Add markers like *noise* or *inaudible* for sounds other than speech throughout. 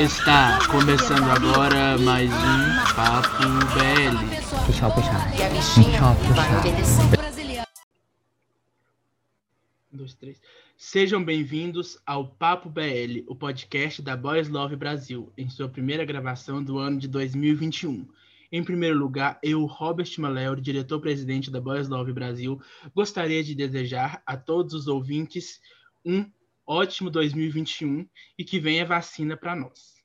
Está começando agora mais um Papo BL. Puxar, puxar. Puxar, puxar. Um, dois, três. Sejam bem-vindos ao Papo BL, o podcast da Boys Love Brasil, em sua primeira gravação do ano de 2021. Em primeiro lugar, eu, Robert Maleur, diretor-presidente da Boys Love Brasil, gostaria de desejar a todos os ouvintes um ótimo 2021 e que venha vacina para nós.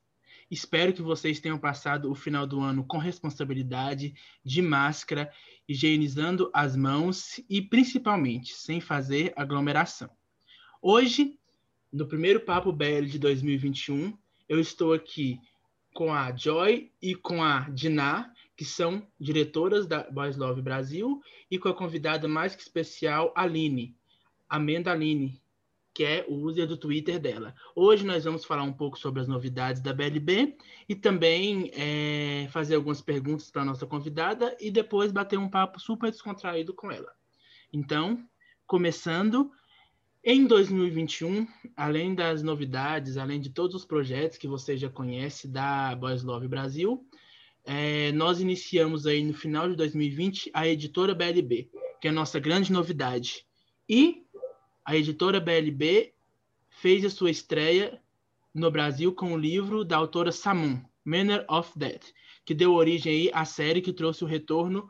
Espero que vocês tenham passado o final do ano com responsabilidade, de máscara, higienizando as mãos e, principalmente, sem fazer aglomeração. Hoje, no primeiro Papo BL de 2021, eu estou aqui com a Joy e com a Diná, que são diretoras da Boys Love Brasil, e com a convidada mais que especial, Aline, Amenda Aline, que é o user do Twitter dela. Hoje nós vamos falar um pouco sobre as novidades da BLB e também é, fazer algumas perguntas para a nossa convidada e depois bater um papo super descontraído com ela. Então, começando, em 2021, além das novidades, além de todos os projetos que você já conhece da Boys Love Brasil, é, nós iniciamos aí no final de 2020 a editora BLB, que é a nossa grande novidade. E a editora BLB fez a sua estreia no Brasil com o livro da autora Samun, Manner of Death, que deu origem à série que trouxe o retorno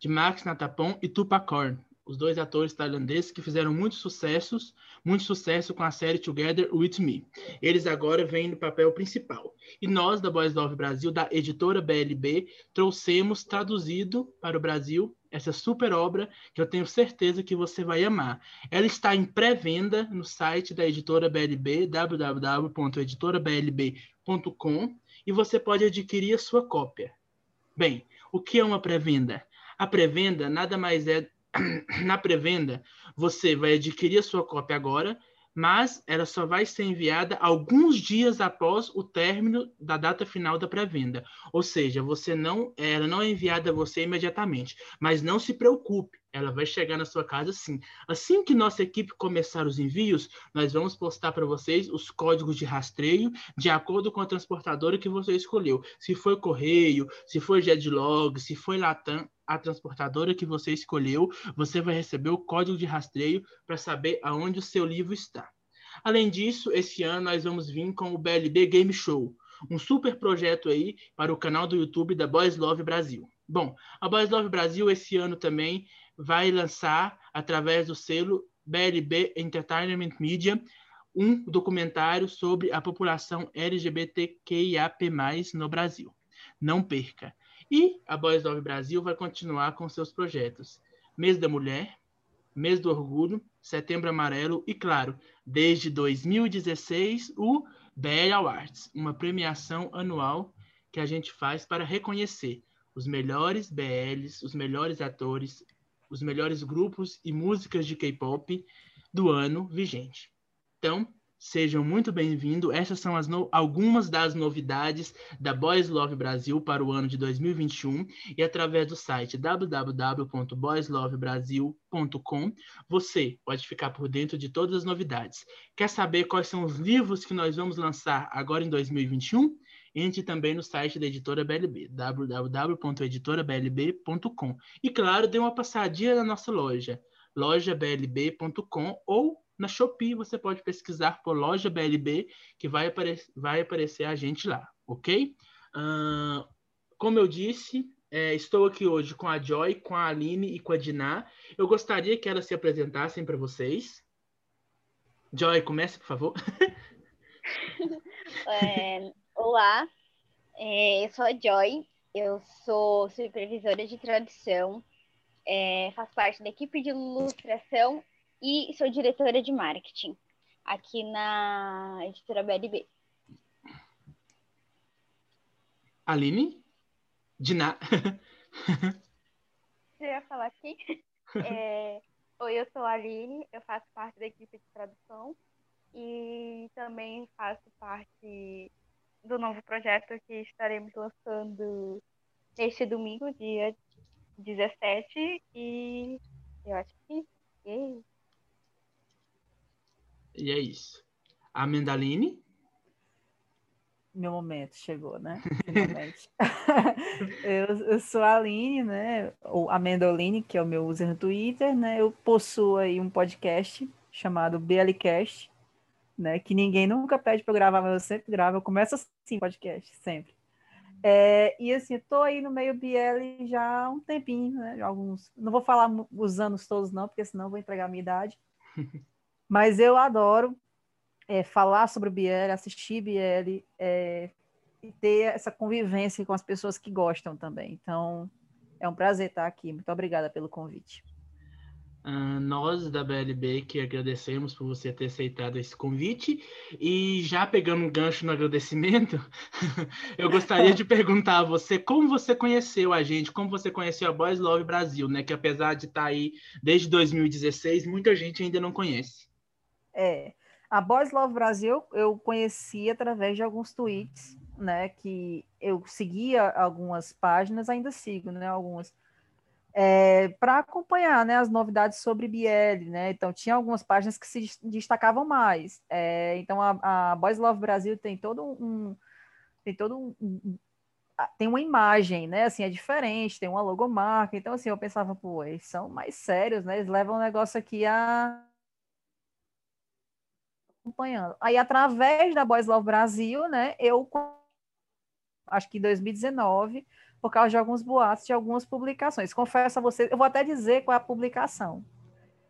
de Max Natapon e Tupacorn, os dois atores tailandeses que fizeram muitos sucessos, muito sucesso com a série Together With Me. Eles agora vêm no papel principal. E nós, da Boys Love Brasil, da editora BLB, trouxemos traduzido para o Brasil essa super obra que eu tenho certeza que você vai amar. Ela está em pré-venda no site da editora BLB, www.editorablb.com, e você pode adquirir a sua cópia. Bem, o que é uma pré-venda? A pré-venda nada mais é. Na pré-venda, você vai adquirir a sua cópia agora, mas ela só vai ser enviada alguns dias após o término da data final da pré-venda. Ou seja, você não, ela não é enviada a você imediatamente. Mas não se preocupe, ela vai chegar na sua casa sim. Assim que nossa equipe começar os envios, nós vamos postar para vocês os códigos de rastreio de acordo com a transportadora que você escolheu. Se foi correio, se foi Jedlog, se foi Latam, a transportadora que você escolheu, você vai receber o código de rastreio para saber aonde o seu livro está. Além disso, esse ano nós vamos vir com o BLB Game Show, um super projeto aí para o canal do YouTube da Boys Love Brasil. Bom, a Boys Love Brasil esse ano também vai lançar, através do selo BLB Entertainment Media, um documentário sobre a população LGBTQIAP+, no Brasil. Não perca! E a Boys Love Brasil vai continuar com seus projetos. Mês da Mulher, Mês do Orgulho, Setembro Amarelo e, claro, desde 2016, o BL Awards, uma premiação anual que a gente faz para reconhecer os melhores BLs, os melhores atores, os melhores grupos e músicas de K-pop do ano vigente. Então, Sejam muito bem-vindos. Essas são no... algumas das novidades da Boys Love Brasil para o ano de 2021 e através do site www.boyslovebrasil.com você pode ficar por dentro de todas as novidades. Quer saber quais são os livros que nós vamos lançar agora em 2021? Entre também no site da editora BLB, www.editorablb.com. E claro, dê uma passadinha na nossa loja, lojablb.com ou na Shopee você pode pesquisar por loja BLB, que vai, apare vai aparecer a gente lá, ok? Uh, como eu disse, é, estou aqui hoje com a Joy, com a Aline e com a Diná. Eu gostaria que elas se apresentassem para vocês. Joy, comece, por favor. *laughs* *laughs* é, olá, é, eu sou a Joy, eu sou supervisora de tradução, é, faço parte da equipe de ilustração e sou diretora de marketing aqui na editora BLB. Aline? Diná. Você *laughs* ia falar aqui? É, Oi, eu sou a Aline, eu faço parte da equipe de tradução e também faço parte do novo projeto que estaremos lançando este domingo, dia 17, e eu acho que é E é isso. A Mendaline? meu momento chegou, né? *laughs* Finalmente. *laughs* eu, eu, sou a Aline, né? Ou Amendoline, que é o meu user no Twitter, né? Eu possuo aí um podcast chamado BLcast, né? Que ninguém nunca pede para eu gravar, mas eu sempre gravo. Eu começo assim, podcast, sempre. É, e assim, estou aí no meio BL já há um tempinho, né? Alguns. Não vou falar os anos todos, não, porque senão vou entregar a minha idade. *laughs* Mas eu adoro é, falar sobre o BL, assistir BL é, e ter essa convivência com as pessoas que gostam também. Então, é um prazer estar aqui. Muito obrigada pelo convite. Uh, nós da BLB que agradecemos por você ter aceitado esse convite e já pegando um gancho no agradecimento, *laughs* eu gostaria de perguntar a você como você conheceu a gente, como você conheceu a Boys Love Brasil, né? Que apesar de estar tá aí desde 2016, muita gente ainda não conhece. É, a Boys Love Brasil eu conheci através de alguns tweets, né? Que eu seguia algumas páginas, ainda sigo, né? Algumas é, para acompanhar né, as novidades sobre BL, né? Então, tinha algumas páginas que se destacavam mais. É, então, a, a Boys Love Brasil tem todo um. Tem todo um, um, Tem uma imagem, né? Assim, é diferente, tem uma logomarca. Então, assim, eu pensava, pô, eles são mais sérios, né? Eles levam o negócio aqui a. Acompanhando. Aí, através da Boys Love Brasil, né? Eu. Acho que em 2019 por causa de alguns boatos de algumas publicações. Confesso a vocês, eu vou até dizer qual é a publicação,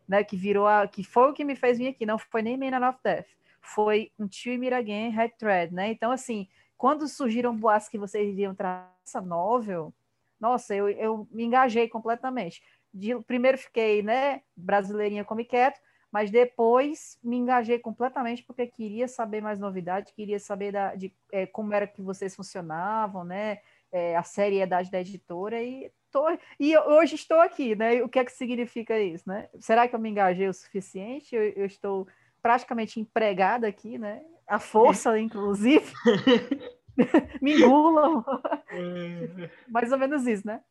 né, que virou a, que foi o que me fez vir aqui, não foi nem Man of Death, foi um Tio Miragain Red Thread, né? Então assim, quando surgiram boatos que vocês iriam trazer essa novel, nossa, eu, eu me engajei completamente. De, primeiro fiquei, né, brasileirinha como quieto, mas depois me engajei completamente porque queria saber mais novidades, queria saber da, de é, como era que vocês funcionavam, né? É, a seriedade da editora e tô, e hoje estou aqui, né? O que é que significa isso, né? Será que eu me engajei o suficiente? Eu, eu estou praticamente empregada aqui, né? A força, inclusive, *laughs* *laughs* me engulam. É. Mais ou menos isso, né?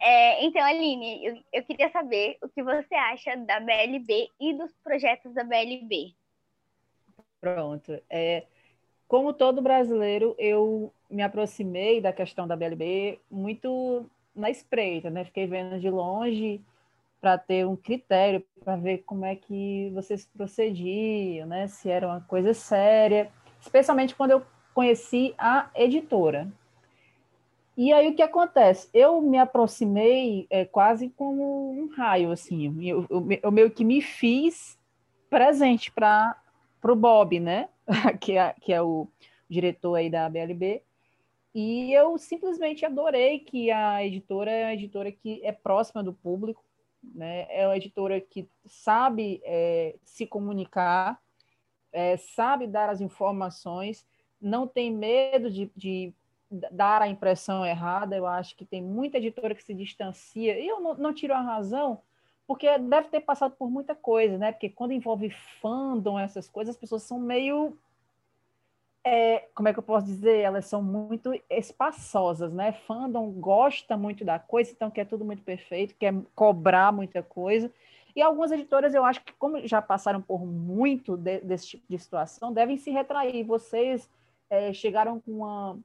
É, então, Aline, eu, eu, queria saber o que você acha da BLB e dos projetos da BLB. Pronto. É, como todo brasileiro, eu me aproximei da questão da BLB muito na espreita, né? Fiquei vendo de longe para ter um critério para ver como é que vocês procediam, né? Se era uma coisa séria, especialmente quando eu conheci a editora. E aí o que acontece? Eu me aproximei é, quase como um raio, assim. Eu, eu, eu meio que me fiz presente para o Bob, né? *laughs* que, é, que é o diretor aí da BLB. E eu simplesmente adorei que a editora é uma editora que é próxima do público, né? É uma editora que sabe é, se comunicar, é, sabe dar as informações, não tem medo de, de, dar a impressão errada. Eu acho que tem muita editora que se distancia. E eu não, não tiro a razão, porque deve ter passado por muita coisa, né? Porque quando envolve fandom, essas coisas, as pessoas são meio é, como é que eu posso dizer? Elas são muito espaçosas, né? Fandom gosta muito da coisa, então quer tudo muito perfeito, quer cobrar muita coisa. E algumas editoras, eu acho que, como já passaram por muito de, desse tipo de situação, devem se retrair. Vocês é, chegaram com uma,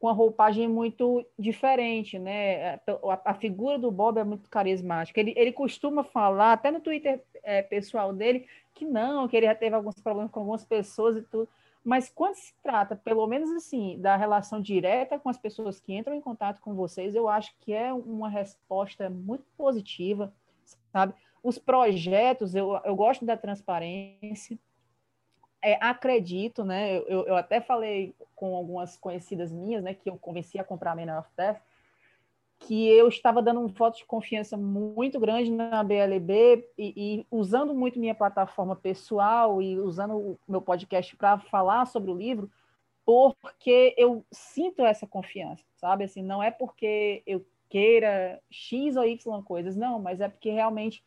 com uma roupagem muito diferente, né? A, a, figura do Bob é muito carismática. Ele, ele costuma falar, até no Twitter é, pessoal dele, que não, que ele já teve alguns problemas com algumas pessoas e tudo. Mas quando se trata, pelo menos assim, da relação direta com as pessoas que entram em contato com vocês, eu acho que é uma resposta muito positiva, sabe? Os projetos, eu, eu gosto da transparência, é, acredito, né? Eu, eu até falei com algumas conhecidas minhas, né, que eu convenci a comprar a Man of Death, que eu estava dando um voto de confiança muito grande na BLB e, e, usando muito minha plataforma pessoal e usando o meu podcast para falar sobre o livro, porque eu sinto essa confiança, sabe? Assim, não é porque eu queira X ou Y coisas, não, mas é porque realmente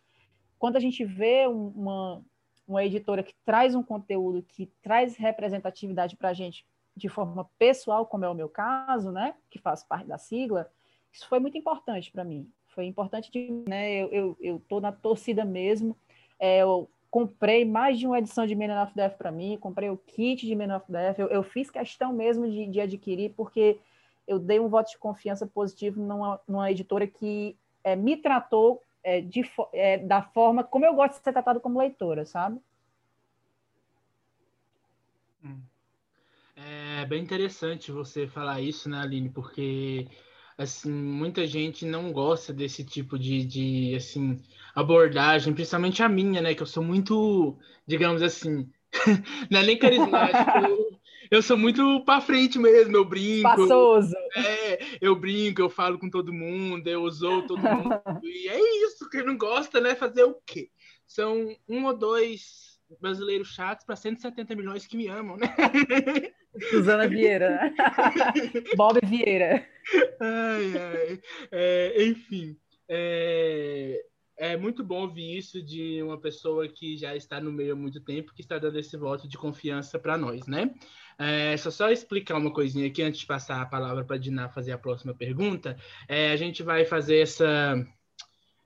quando a gente vê uma, uma editora que traz um conteúdo que traz representatividade para a gente de forma pessoal, como é o meu caso, né, que faz parte da sigla, isso foi muito importante para mim. Foi importante, de, né? Eu, eu, eu tô na torcida mesmo. É, eu, comprei mais de uma edição de Men of Death para mim, comprei o kit de Men of Death, eu, eu fiz questão mesmo de, de, adquirir, porque eu dei um voto de confiança positivo numa, numa editora que é, me tratou é, de, é, da forma como eu gosto de ser tratado como leitora, sabe? Hum. É bem interessante você falar isso, né, Aline? Porque assim muita gente não gosta desse tipo de, de assim abordagem, principalmente a minha, né? Que eu sou muito, digamos assim, *laughs* não é nem carismático. eu, *laughs* eu sou muito para frente mesmo, eu brinco. Passoso. É, eu brinco, eu falo com todo mundo, eu usou todo mundo. *laughs* e é isso, quem não gosta, né? Fazer o quê? São um ou dois brasileiros chatos para 170 milhões que me amam, né? Suzana Vieira. Né? *laughs* Bob Vieira. Ai, ai. É, enfim, é, é muito bom ouvir isso de uma pessoa que já está no meio há muito tempo, que está dando esse voto de confiança para nós, né? É, só só explicar uma coisinha aqui antes de passar a palavra para a Diná fazer a próxima pergunta. É, a gente vai fazer essa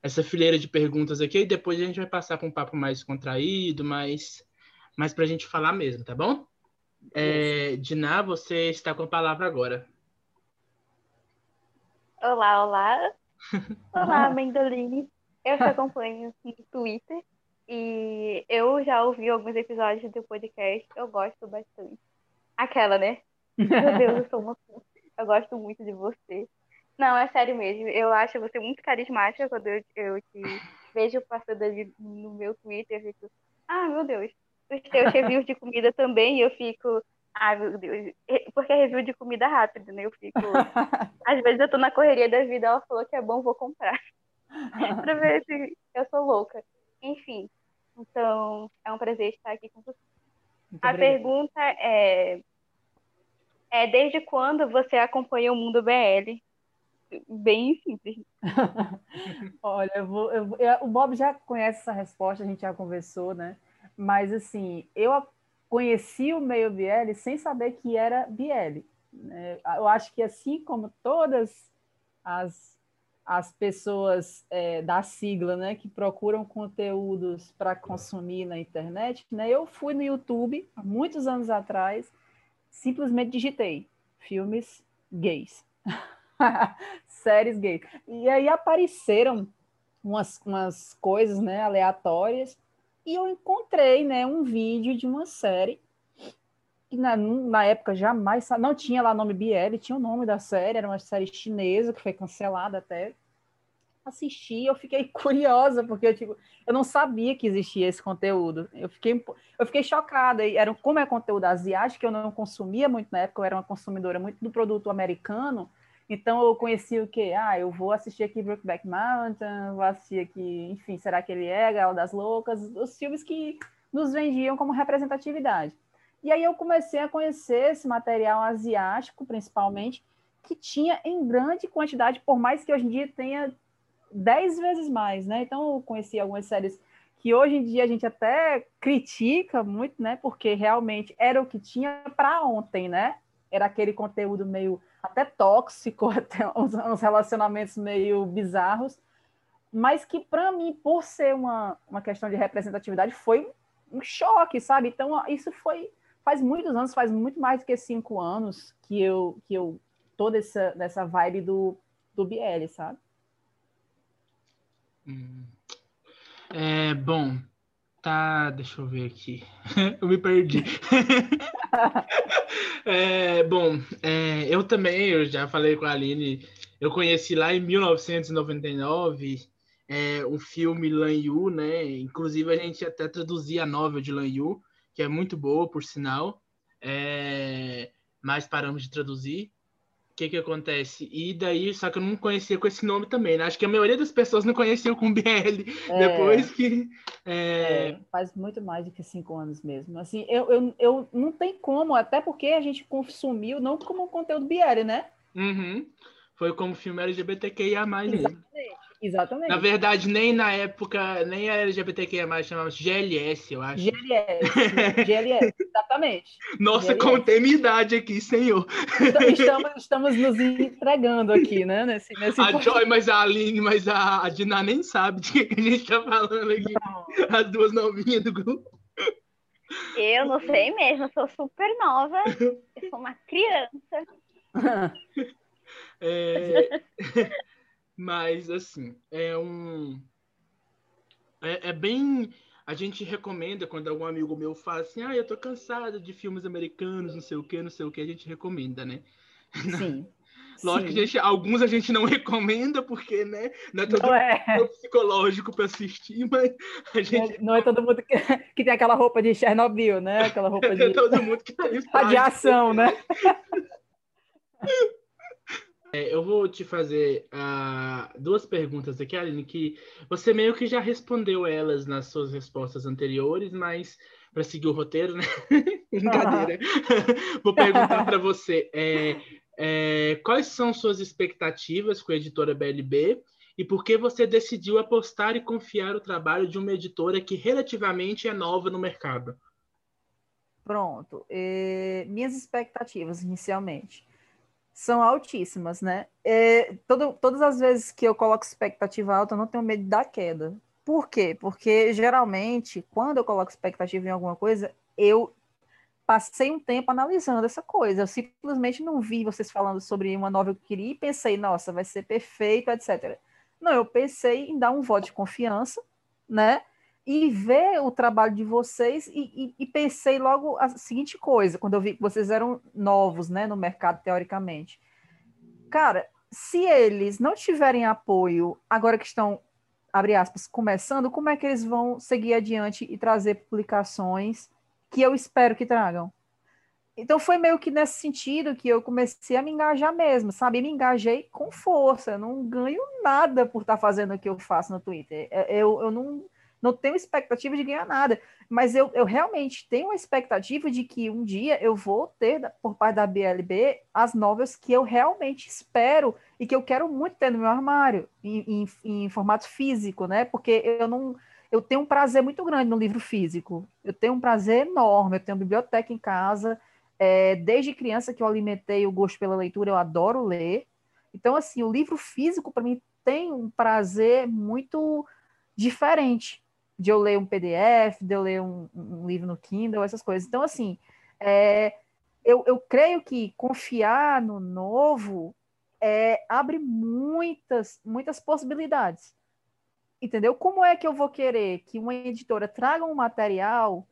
essa fileira de perguntas aqui e depois a gente vai passar para um papo mais contraído, mais, mais para a gente falar mesmo, tá bom? É, Diná, você está com a palavra agora. Olá, olá. *laughs* Olá, Mendoline. Eu te acompanho no Twitter e eu já ouvi alguns episódios do podcast. Eu gosto bastante. Aquela, né? Meu Deus, eu sou uma. Eu gosto muito de você. Não, é sério mesmo. Eu acho você muito carismática quando eu, eu te vejo passando ali no meu Twitter. Eu fico, ah, meu Deus. *laughs* Os teus reviews de comida também, eu fico, ah, meu Deus. Porque é review de comida rápido, né? Eu fico. *laughs* Às vezes eu tô na correria da vida, ela falou que é bom, vou comprar. *laughs* pra ver se eu sou louca. Enfim. Então, é um prazer estar aqui com você. Muito a pergunta é, é: desde quando você acompanha o Mundo BL? bem simples. Olha, eu vou, eu, eu, o Bob já conhece essa resposta, a gente já conversou, né? Mas, assim, eu conheci o meio BL sem saber que era BL. Né? Eu acho que, assim como todas as, as pessoas é, da sigla, né, que procuram conteúdos para consumir na internet, né, eu fui no YouTube, há muitos anos atrás, simplesmente digitei filmes gays. *laughs* séries gays. E aí apareceram umas, umas coisas né, aleatórias e eu encontrei né, um vídeo de uma série que na, na época jamais não tinha lá nome BL, tinha o nome da série, era uma série chinesa que foi cancelada até. Assisti, eu fiquei *laughs* curiosa, porque eu, tipo, eu não sabia que existia esse conteúdo. Eu fiquei, eu fiquei chocada. Era, como é conteúdo asiático, eu não consumia muito na época, eu era uma consumidora muito do produto americano. Então eu conheci o quê? Ah, eu vou assistir aqui Brokeback Mountain, vou assistir aqui, enfim, será que ele é Gala das Loucas? Os filmes que nos vendiam como representatividade. E aí eu comecei a conhecer esse material asiático, principalmente, que tinha em grande quantidade, por mais que hoje em dia tenha dez vezes mais, né? Então eu conheci algumas séries que hoje em dia a gente até critica muito, né? Porque realmente era o que tinha para ontem, né? Era aquele conteúdo meio até tóxico, *laughs* até uns, uns relacionamentos meio bizarros, mas que para mim, por ser uma, uma questão de representatividade, foi um choque, sabe? Então, isso foi faz muitos anos, faz muito mais do que cinco anos que eu que eu toda essa nessa vibe do do BL, sabe? Hum. É, bom, Tá, deixa eu ver aqui. *laughs* eu me perdi. *laughs* é, bom, é, eu também, eu já falei com a Aline, eu conheci lá em 1999 é, o filme Lan Yu, né? Inclusive a gente até traduzia a novel de Lan Yu, que é muito boa, por sinal. É, mas paramos de traduzir que que acontece? E daí, só que eu não conhecia com esse nome também, né? Acho que a maioria das pessoas não conheciam com BL, é, depois que... É... É, faz muito mais do que cinco anos mesmo. Assim, eu, eu, eu não tem como, até porque a gente consumiu não como conteúdo BL, né? Uhum. Foi como filme LGBTQIA+, mesmo. Exatamente. Na verdade, nem na época, nem a LGBTQIA mais chamava GLS, eu acho. GLS, GLS, *laughs* exatamente. Nossa, GLS. contei minha idade aqui, senhor. Então, Estamos, estamos nos entregando aqui, né? Nesse, nesse A Joy, mas a Aline, mas a, a Diná nem sabe de que, a gente tá falando aqui. As duas novinhas do grupo. Eu não sei mesmo, eu sou super nova. Eu sou uma criança. *laughs* É, *laughs* mas, assim, é um. É, é bem. A gente recomenda quando algum amigo meu fala assim: ah, eu tô cansado de filmes americanos, não sei o que, não sei o que, a gente recomenda, né? *laughs* Sim. Lógico sim. que a gente, alguns a gente não *laughs* recomenda, porque, né? Não é todo Não é, mundo psicológico para assistir, *laughs* mas a gente. não é todo mundo que, que tem aquela roupa de Chernobyl, né? Aquela roupa É de todo mundo que tem radiação, né? É, eu vou te fazer ah, duas perguntas aqui, Aline, que você meio que já respondeu elas nas suas respostas anteriores, mas para seguir o roteiro, né? *laughs* Brincadeira. *laughs* vou perguntar para *laughs* você é, é, quais são suas expectativas com a editora BLB e por que você decidiu apostar e confiar o trabalho de uma editora que relativamente é nova no mercado? Pronto. Eh, minhas expectativas inicialmente são altíssimas, né? Eh, todo- todas as vezes que eu coloco expectativa alta, eu não tenho medo da queda. Por quê? Porque geralmente, quando eu coloco expectativa em alguma coisa, eu passei um tempo analisando essa coisa. Eu simplesmente não vi vocês falando sobre uma novela que eu queria e pensei, nossa, vai ser perfeito, etc. Não, eu pensei em dar um voto de confiança, né? E ver o trabalho de vocês e, e- e pensei logo a seguinte coisa, quando eu vi que vocês eram novos né, no mercado, teoricamente. Cara, se eles não tiverem apoio agora que estão, abre aspas, começando, como é que eles vão seguir adiante e trazer publicações que eu espero que tragam? Então foi meio que nesse sentido que eu comecei a me engajar mesmo, sabe? Me engajei com força. Eu não ganho nada por estar fazendo o que eu faço no Twitter. É, Eu, eu não, não tenho expectativa de ganhar nada, mas eu, eu realmente tenho a expectativa de que um dia eu vou ter, por parte da BLB, as novelas que eu realmente espero e que eu quero muito ter no meu armário, em, em, em formato físico, né? Porque eu não. Eu tenho um prazer muito grande no livro físico. Eu tenho um prazer enorme. Eu tenho biblioteca em casa. É, desde criança que eu alimentei o gosto pela leitura, eu adoro ler. Então, assim, o livro físico, para mim, tem um prazer muito diferente de eu ler um PDF, de eu ler um, um livro no Kindle, essas coisas. Então, assim, é, eu, eu creio que confiar no novo é, abre muitas, muitas possibilidades. Entendeu? Como é que eu vou querer que uma editora traga um material,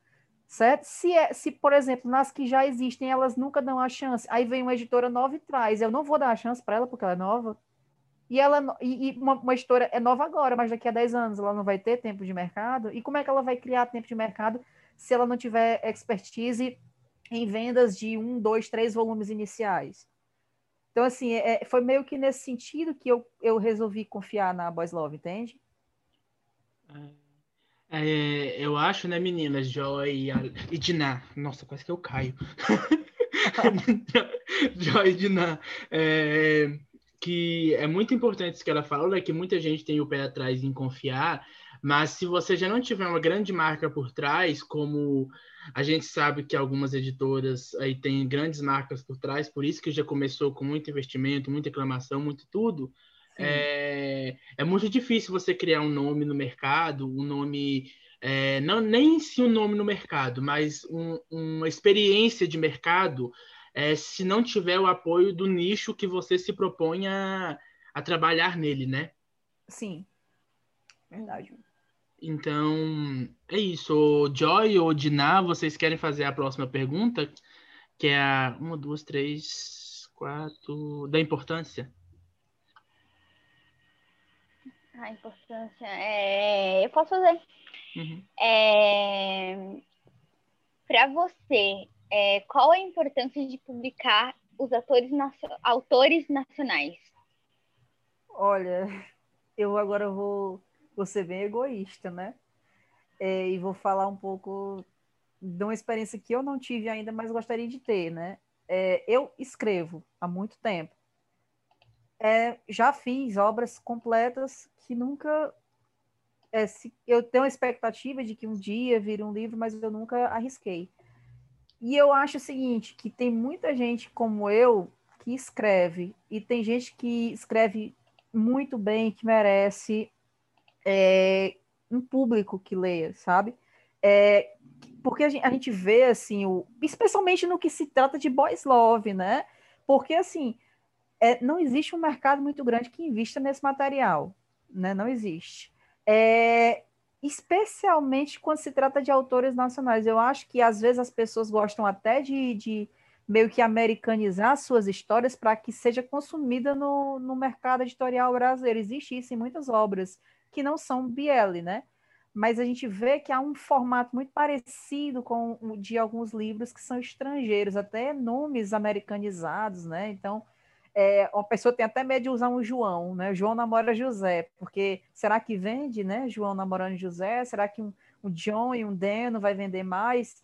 certo? Se, é, se, por exemplo, nas que já existem, elas nunca dão a chance, aí vem uma editora nova e traz, eu não vou dar a chance para ela porque ela é nova. E ela e, e uma, uma editora é nova agora, mas daqui a 10 anos ela não vai ter tempo de mercado. E como é que ela vai criar tempo de mercado se ela não tiver expertise em vendas de um, dois, três volumes iniciais? Então, assim, é- foi meio que nesse sentido que eu, eu resolvi confiar na Boys Love, entende? É, eu acho, né, meninas, Joy e, e Diná. Nossa, quase que eu caio. *laughs* *laughs* Joy e Diná. É, que é muito importante isso que ela falou, né, que muita gente tem o pé atrás em confiar, mas se você já não tiver uma grande marca por trás, como a gente sabe que algumas editoras aí têm grandes marcas por trás, por isso que já começou com muito investimento, muita reclamação, muito tudo, é, é muito difícil você criar um nome no mercado, um nome, é, não nem em si um nome no mercado, mas um- uma experiência de mercado, é, se não tiver o apoio do nicho que você se propõe a, a trabalhar nele, né? Sim. Verdade. Então, é isso. Ô, Joy ou Diná, vocês querem fazer a próxima pergunta? Que é a uma, duas, três, quatro, da importância. A importância. É... Eu posso fazer. Uhum. É... Para você, é, qual a importância de publicar os atores autores nacionais? Olha, *laughs* eu agora vou, vou ser bem egoísta, né? É, e vou falar um pouco de uma experiência que eu não tive ainda, mas gostaria de ter, né? É, eu escrevo há muito tempo. é, já fiz obras completas que nunca. É, se, eu tenho a expectativa de que um dia vire um livro, mas eu nunca arrisquei. E eu acho o seguinte, que tem muita gente como eu que escreve, e tem gente que escreve muito bem, que merece é, um público que leia, sabe? É, porque a gente, a gente, vê, assim, o, especialmente no que se trata de boys love, né? Porque, assim, é, não existe um mercado muito grande que invista nesse material, né? Não existe. É, especialmente quando se trata de autores nacionais. Eu acho que às vezes as pessoas gostam até de, de meio que americanizar suas histórias para que seja consumida no, no mercado editorial brasileiro. Existe isso em muitas obras que não são BL, né? Mas a gente vê que há um formato muito parecido com o de alguns livros que são estrangeiros, até nomes americanizados, né? Então, é, uma pessoa tem até medo de usar um João, né? João namora José, porque será que vende, né? João namorando José? Será que um, um John e um Deno vai vender mais?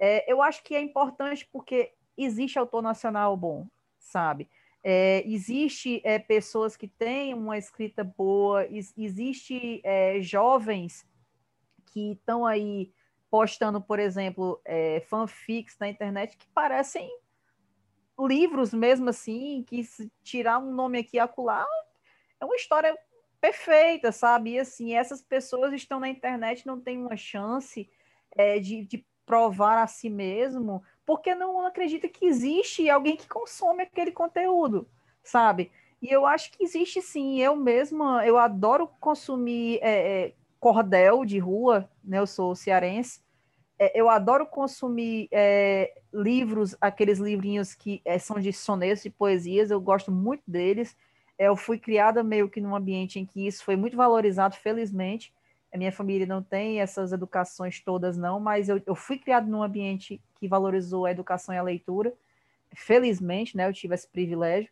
É, eu acho que é importante porque existe autor nacional bom, sabe? É, existe é, pessoas que têm uma escrita boa, is, existe é, jovens que estão aí postando, por exemplo, é, fanfics na internet que parecem livros mesmo assim, que tirar um nome aqui e acolá, é uma história perfeita, sabe? E assim, essas pessoas estão na internet, não têm uma chance é, de, de provar a si mesmo, porque não acredita que existe alguém que consome aquele conteúdo, sabe? E eu acho que existe sim. Eu mesma, eu adoro consumir é, é, cordel de rua, né? Eu sou cearense, eu adoro consumir é, livros, aqueles livrinhos que é, são de sonetos, de poesias, eu gosto muito deles. É, eu fui criada meio que num ambiente em que isso foi muito valorizado, felizmente. A minha família não tem essas educações todas, não, mas eu, eu fui criada num ambiente que valorizou a educação e a leitura. Felizmente, né, eu tive esse privilégio.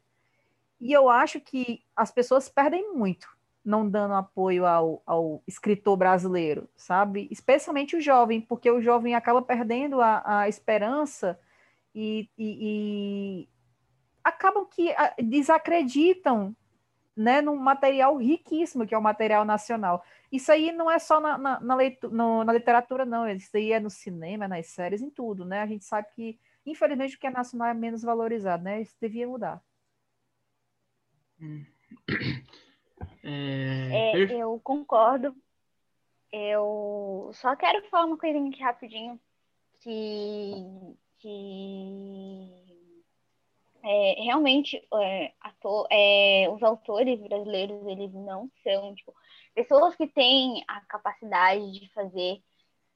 E eu acho que as pessoas perdem muito não dando apoio ao, ao escritor brasileiro, sabe? Especialmente o jovem, porque o jovem acaba perdendo a, a esperança e, e, e acabam que desacreditam né, num material riquíssimo que é o material nacional. Isso aí não é só na, na, na, leitura, no, na literatura, não. Isso aí é no cinema, nas séries, em tudo, né? A gente sabe que, infelizmente, o que é nacional é menos valorizado, né? Isso devia mudar. É, é, eu concordo. Eu só quero falar uma coisinha aqui rapidinho. Que, que é, realmente é, ator, é, os autores brasileiros eles não são tipo, pessoas que têm a capacidade de fazer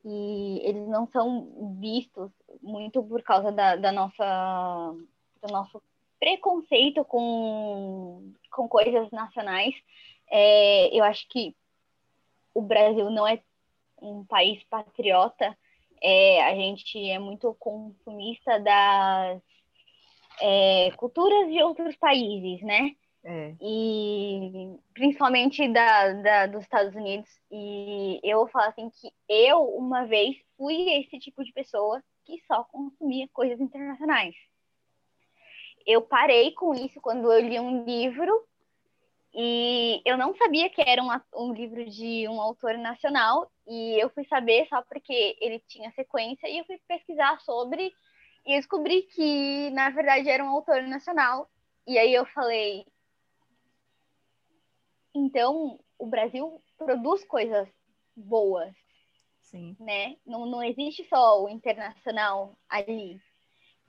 e eles não são vistos muito por causa da, da nossa do nosso preconceito com, com coisas nacionais é, eu acho que o Brasil não é um país patriota, é, a gente é muito consumista das é, culturas de outros países, né? É. E principalmente da, da, dos Estados Unidos. E eu vou falar assim que eu, uma vez, fui esse tipo de pessoa que só consumia coisas internacionais. Eu parei com isso quando eu li um livro e eu não sabia que era um, um, livro de um autor nacional, e eu fui saber só porque ele tinha sequência, e eu fui pesquisar sobre, e descobri que, na verdade, era um autor nacional. E aí eu falei: então, o Brasil produz coisas boas. Sim. Né? Não, não existe só o internacional ali.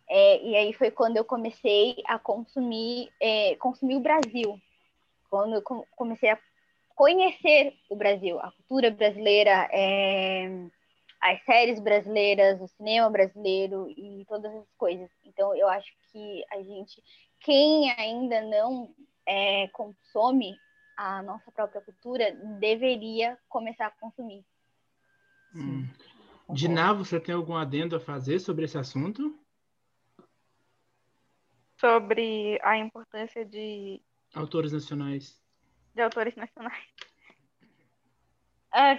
É, e aí foi quando eu comecei a consumir, é, consumir o Brasil quando eu comecei a conhecer o Brasil, a cultura brasileira, é, as séries brasileiras, o cinema brasileiro e todas as coisas. Então, eu acho que a gente, quem ainda não é, consome a nossa própria cultura, deveria começar a consumir. Hum. Diná, você tem algum adendo a fazer sobre esse assunto? Sobre a importância de Autores nacionais. De autores nacionais. *laughs* Ah,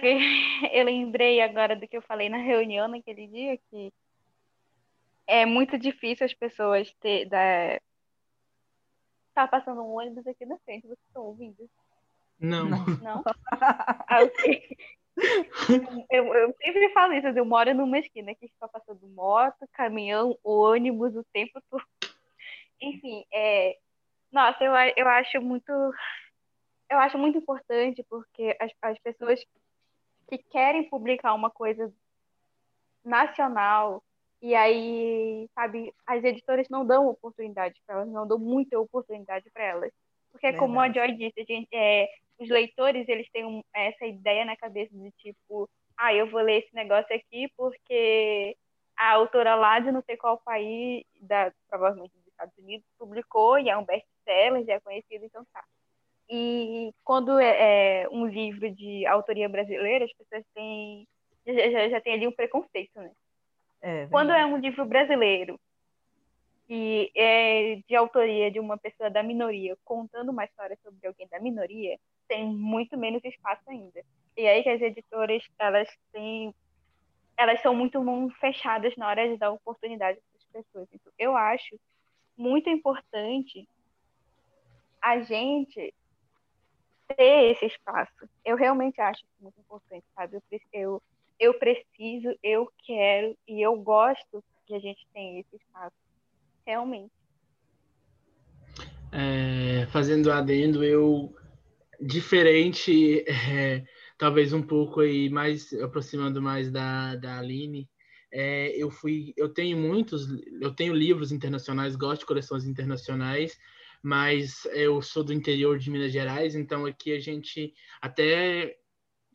eu lembrei agora do que eu falei na reunião naquele dia, que é muito difícil as pessoas ter, da, Tá passando um ônibus aqui na frente, vocês estão ouvindo? Não. Não? ah, ok. *laughs* Eu, eu, sempre falo isso, eu moro numa esquina que está passando moto, caminhão, ônibus o tempo todo. Enfim, é, nossa, eu, eu acho muito eu acho muito importante porque as, as pessoas que querem publicar uma coisa nacional e aí, sabe, as editoras não dão oportunidade para elas, não dão muita oportunidade para elas. Porque, Verdade. como a Joy disse, a gente, é, os leitores eles têm um, essa ideia na cabeça de tipo, ah, eu vou ler esse negócio aqui porque a autora lá de não sei qual país, da, provavelmente Estados Unidos, publicou e é um best-seller, já é conhecido, então tá. E quando é, é, um livro de autoria brasileira, as pessoas têm já, já, já tem ali um preconceito, né? É, quando é um livro brasileiro que é de autoria de uma pessoa da minoria, contando uma história sobre alguém da minoria, tem muito menos espaço ainda. E aí que as editoras, elas têm elas são muito fechadas na hora de dar oportunidade para as pessoas. Então, eu acho muito importante a gente ter esse espaço. Eu realmente acho muito importante, sabe? Eu, eu, eu preciso, eu quero e eu gosto que a gente tenha esse espaço realmente. É, fazendo adendo, eu diferente, *laughs* é, talvez um pouco aí mais aproximando mais da, da Aline, é, eu fui, eu tenho muitos, eu tenho livros internacionais, gosto de coleções internacionais, mas eu sou do interior de Minas Gerais, então aqui a gente até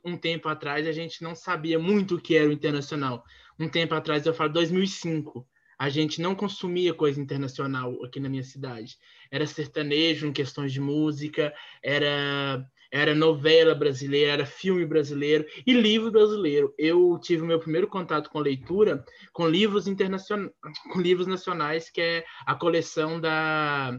um tempo atrás a gente não sabia muito o que era o internacional. Um tempo atrás, eu falo 2005, a gente não consumia coisa internacional aqui na minha cidade. Era sertanejo em questões de música, era era novela brasileira, era filme brasileiro e livro brasileiro. Eu tive o meu primeiro contato com leitura com livros internacionais, com livros nacionais, que é a coleção da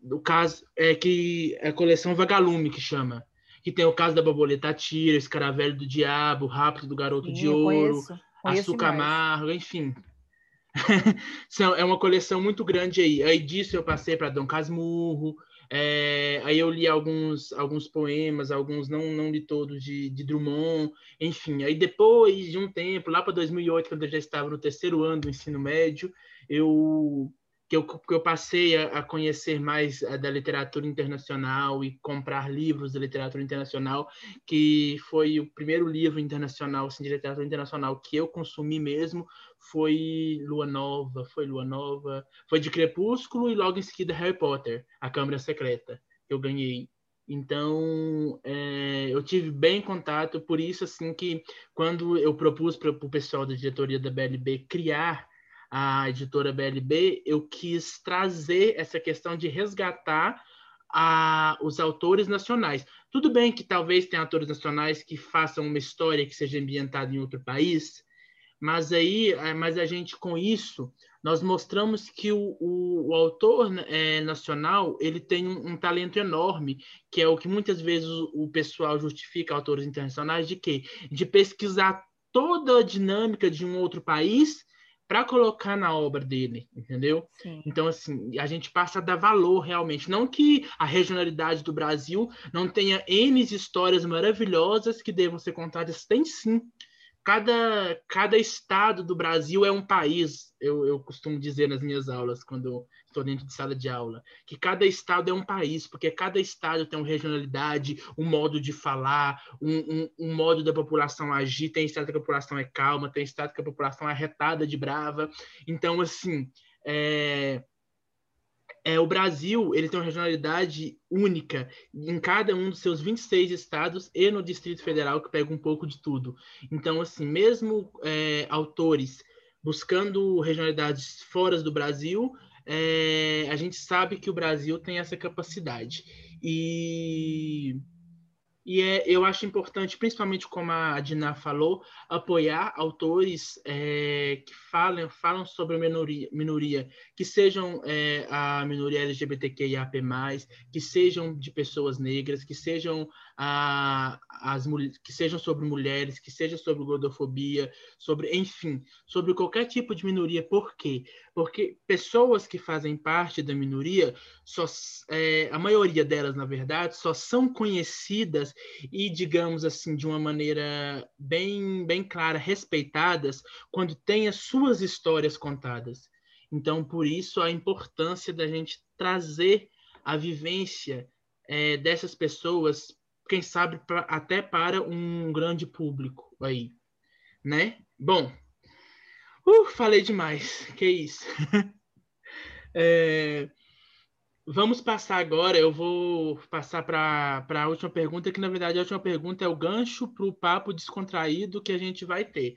do caso é que é a coleção Vagalume que chama, que tem o caso da borboleta tira, Escaravelho do Diabo, Rápido do Garoto Sim, de Ouro, conheço, conheço Açúcar Amargo, enfim. *laughs* é uma coleção muito grande aí. Aí disso eu passei para Dom Casmurro, é, aí eu li alguns, alguns poemas, alguns não, não li todos de, de Drummond, enfim. Aí depois de um tempo, lá para 2008, quando eu já estava no terceiro ano do ensino médio, eu que eu, que eu passei a, a conhecer mais a, da literatura internacional e comprar livros de literatura internacional, que foi o primeiro livro internacional, assim, de literatura internacional que eu consumi mesmo, foi Lua Nova, foi Lua Nova, foi de Crepúsculo e logo em seguida Harry Potter, A Câmara Secreta, que eu ganhei. Então, é, eu tive bem contato, por isso, assim, que quando eu propus para o pessoal da diretoria da BLB criar a editora BLB, eu quis trazer essa questão de resgatar a, os autores nacionais. Tudo bem que talvez tenha autores nacionais que façam uma história que seja ambientada em outro país, mas aí, é, mas a gente com isso nós mostramos que o, o, o autor é, nacional ele tem um, um, talento enorme, que é o que muitas vezes o, o pessoal justifica autores internacionais de quê? De pesquisar toda a dinâmica de um outro país para colocar na obra dele, entendeu? Sim. Então, assim, a gente passa a dar valor realmente. Não que a regionalidade do Brasil não tenha N histórias maravilhosas que devam ser contadas, tem sim cada, cada estado do Brasil é um país, eu, eu costumo dizer nas minhas aulas, quando estou dentro de sala de aula, que cada estado é um país, porque cada estado tem uma regionalidade, um modo de falar, um, um, um modo da população agir, tem estado que a população é calma, tem estado que a população é arretada de brava. Então, assim, é, é, o Brasil ele tem uma regionalidade única em cada um dos seus 26 estados e no Distrito Federal, que pega um pouco de tudo. Então, assim, mesmo é, autores buscando regionalidades fora do Brasil, é, a gente sabe que o Brasil tem essa capacidade. E e é, eu acho importante, principalmente como a Diná falou, apoiar autores é, que falam, falam sobre minoria, minoria que sejam é, a minoria LGBTQIAP+, que sejam de pessoas negras, que sejam a, as que sejam sobre mulheres, que seja sobre gordofobia, sobre, enfim, sobre qualquer tipo de minoria. Por quê? Porque pessoas que fazem parte da minoria, só, é, a maioria delas, na verdade, só são conhecidas e, digamos assim, de uma maneira bem, bem clara, respeitadas, quando têm as suas histórias contadas. Então, por isso, a importância da gente trazer a vivência é, dessas pessoas quem sabe pra, até para um grande público aí, né? Bom, uh, falei demais, que isso. *laughs* é, vamos passar agora, eu vou passar para a última pergunta, que na verdade a última pergunta é o gancho para o papo descontraído que a gente vai ter.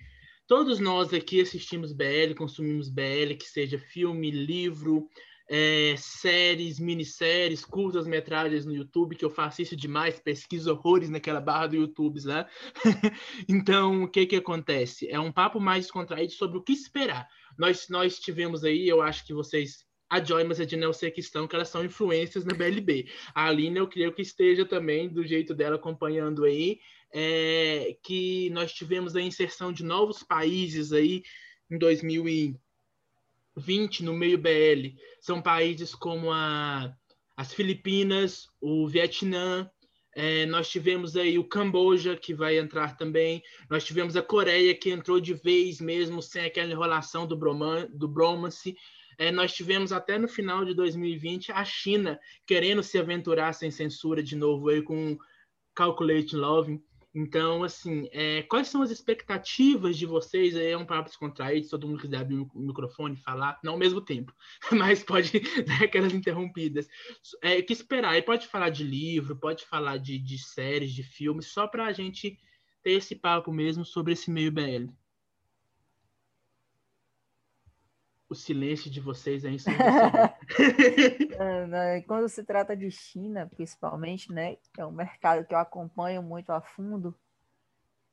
Todos nós aqui assistimos BL, consumimos BL, que seja filme, livro, é, séries, minisséries, curtas metragens no YouTube, que eu faço isso demais, pesquiso horrores naquela barra do YouTube, né? *laughs* então, o que que acontece? É um papo mais descontraído sobre o que esperar. Nós, nós tivemos aí, eu acho que vocês a Joy, mas a Janelle sei que estão, que elas são influências na BLB. A Aline, eu creio que esteja também, do jeito dela, acompanhando aí, é, que nós tivemos a inserção de novos países aí em 2000 e 20 no meio BL são países como a, as Filipinas, o Vietnã, é, nós tivemos aí o Camboja, que vai entrar também. Nós tivemos a Coreia, que entrou de vez mesmo, sem aquela enrolação do, broman, do bromance. É, nós tivemos até no final de 2020 a China querendo se aventurar sem censura de novo aí com Calculate Love. Então, assim, é, quais são as expectativas de vocês? É um papo descontraído, se todo mundo quiser abrir o microfone e falar, não ao mesmo tempo, *laughs* mas pode *laughs* dar aquelas interrompidas. É, que esperar? E pode falar de livro, pode falar de, de séries, de filmes, só para a gente ter esse papo mesmo sobre esse meio BL. O silêncio de vocês é ensurdecedor. *laughs* *laughs* Quando se trata de China, principalmente, né, é um mercado que eu acompanho muito a fundo,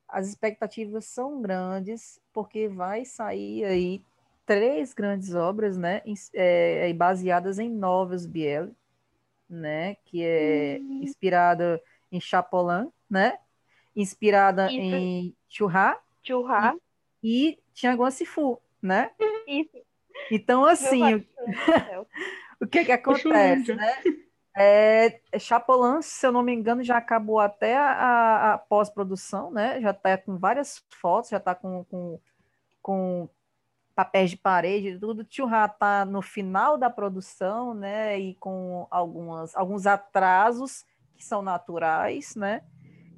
as expectativas são grandes, porque vai sair aí três grandes obras, né, é, baseadas em novas BL, né, que é uhum. inspirada em Chapolin, né, inspirada Isso. em Churra, Churra. e, e Tianguan Sifu, né? Isso. Então, assim, o, *laughs* o que que acontece, né? É, Chapolin, se eu não me engano, já acabou até a, a pós-produção, né? Já está com várias fotos, já está com, com, com papéis de parede e tudo. Tio Rá está no final da produção, né? E com algumas, alguns atrasos que são naturais, né?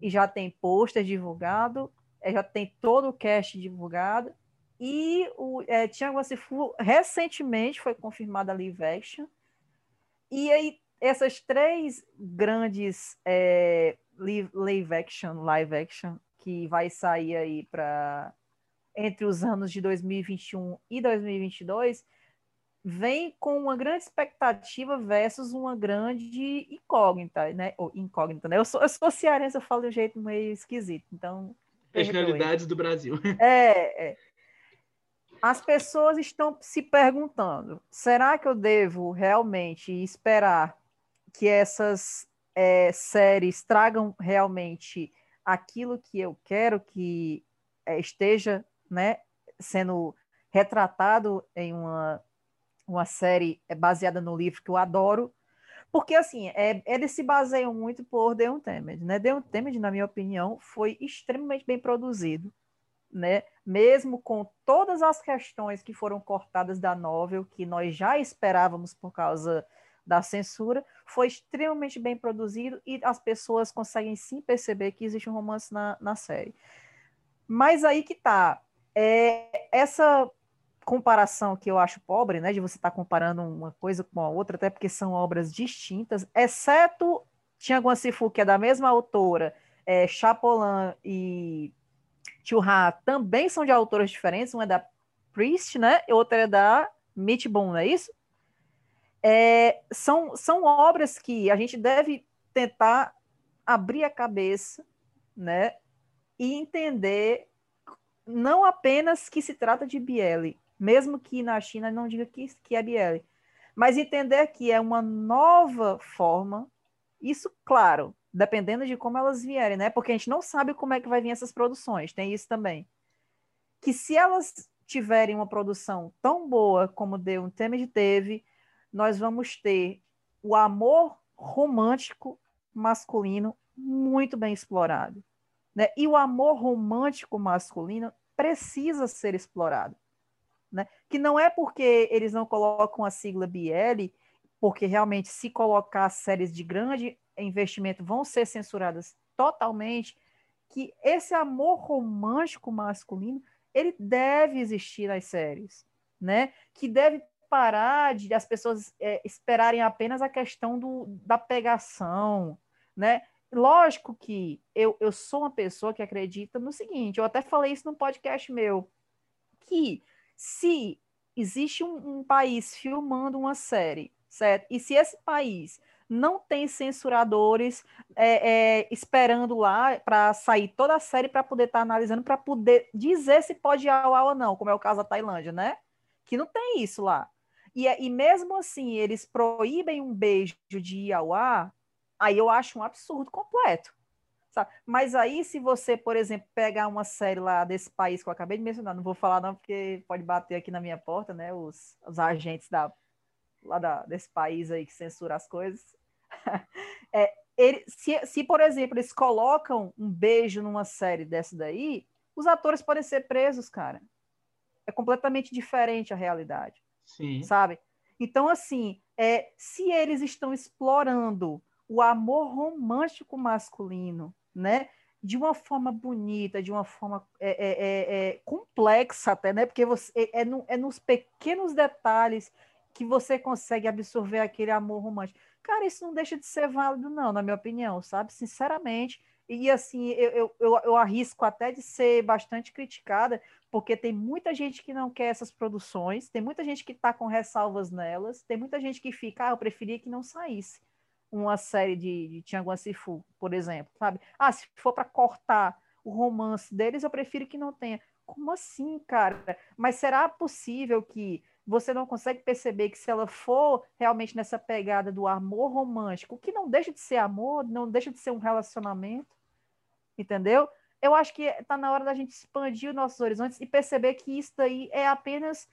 E já tem pôster divulgado, é, já tem todo o cast divulgado. E o é, Tiago Assifu recentemente foi confirmada a live action. E aí, essas três grandes é, live action, live action, que vai sair aí para entre os anos de 2021 e 2022, vem com uma grande expectativa versus uma grande incógnita, né? Ou incógnita, né? Eu sou, eu sou cearense, eu falo de um jeito meio esquisito, então... Regionalidades do Brasil. É, é as pessoas estão se perguntando: será que eu devo realmente esperar que essas é, séries tragam realmente aquilo que eu quero que é, esteja né, sendo retratado em uma, uma série baseada no livro que eu adoro? Porque, assim, é, eles se baseiam muito por The Untamed, né? Untamed, na minha opinião, foi extremamente bem produzido né? Mesmo com todas as questões que foram cortadas da novel, que nós já esperávamos por causa da censura, foi extremamente bem produzido e as pessoas conseguem sim perceber que existe um romance na, na série. Mas aí que tá. É, essa comparação que eu acho pobre, né, de você estar tá comparando uma coisa com a outra, até porque são obras distintas, exceto Tianguan Sifu, que é da mesma autora, é, Chapolin e Tio Ha também são de autores diferentes, uma é da Priest, né? E outra é da Mitbon, não é isso? É, são, são obras que a gente deve tentar abrir a cabeça, né? E entender não apenas que se trata de BL, mesmo que na China não diga que, que é BL, mas entender que é uma nova forma, isso, claro, dependendo de como elas vierem, né? Porque a gente não sabe como é que vai vir essas produções, tem isso também. Que se elas tiverem uma produção tão boa como The Untamed teve, nós vamos ter o amor romântico masculino muito bem explorado. Né? E o amor romântico masculino precisa ser explorado. Né? Que não é porque eles não colocam a sigla BL, porque realmente, se colocar séries de grande investimento vão ser censuradas totalmente, que esse amor romântico masculino ele deve existir nas séries, né? Que deve parar de as pessoas é, esperarem apenas a questão do, da pegação, né? Lógico que eu, eu sou uma pessoa que acredita no seguinte, eu até falei isso no podcast meu, que se existe um, um país filmando uma série, certo? E se esse país não tem censuradores é, é, esperando lá para sair toda a série para poder estar tá analisando, para poder dizer se pode ir ao ar ou não, como é o caso da Tailândia, né? Que não tem isso lá. E, é, e mesmo assim, eles proíbem um beijo de ir ao ar, aí eu acho um absurdo completo. Sabe? Mas aí, se você, por exemplo, pegar uma série lá desse país que eu acabei de mencionar, não vou falar não, porque pode bater aqui na minha porta, né? Os, os agentes da, lá da, desse país aí que censura as coisas. *laughs* é, ele, se, se, por exemplo, eles colocam um beijo numa série dessa daí, os atores podem ser presos, cara. É completamente diferente a realidade. Sim. Sabe? Então, assim, é, se eles estão explorando o amor romântico masculino, né? De uma forma bonita, de uma forma é, é, é, é complexa até, né? Porque você, é, é, no, é nos pequenos detalhes que você consegue absorver aquele amor romântico. Cara, isso não deixa de ser válido, não, na minha opinião, sabe? Sinceramente. E assim, eu, eu, eu, arrisco até de ser bastante criticada, porque tem muita gente que não quer essas produções, tem muita gente que está com ressalvas nelas, tem muita gente que fica, ah, eu preferia que não saísse uma série de, de Tianguan Sifu, por exemplo, sabe? Ah, se for para cortar o romance deles, eu prefiro que não tenha. Como assim, cara? Mas será possível que você não consegue perceber que se ela for realmente nessa pegada do amor romântico, que não deixa de ser amor, não deixa de ser um relacionamento, entendeu? Eu acho que está na hora da gente expandir os nossos horizontes e perceber que isso daí é apenas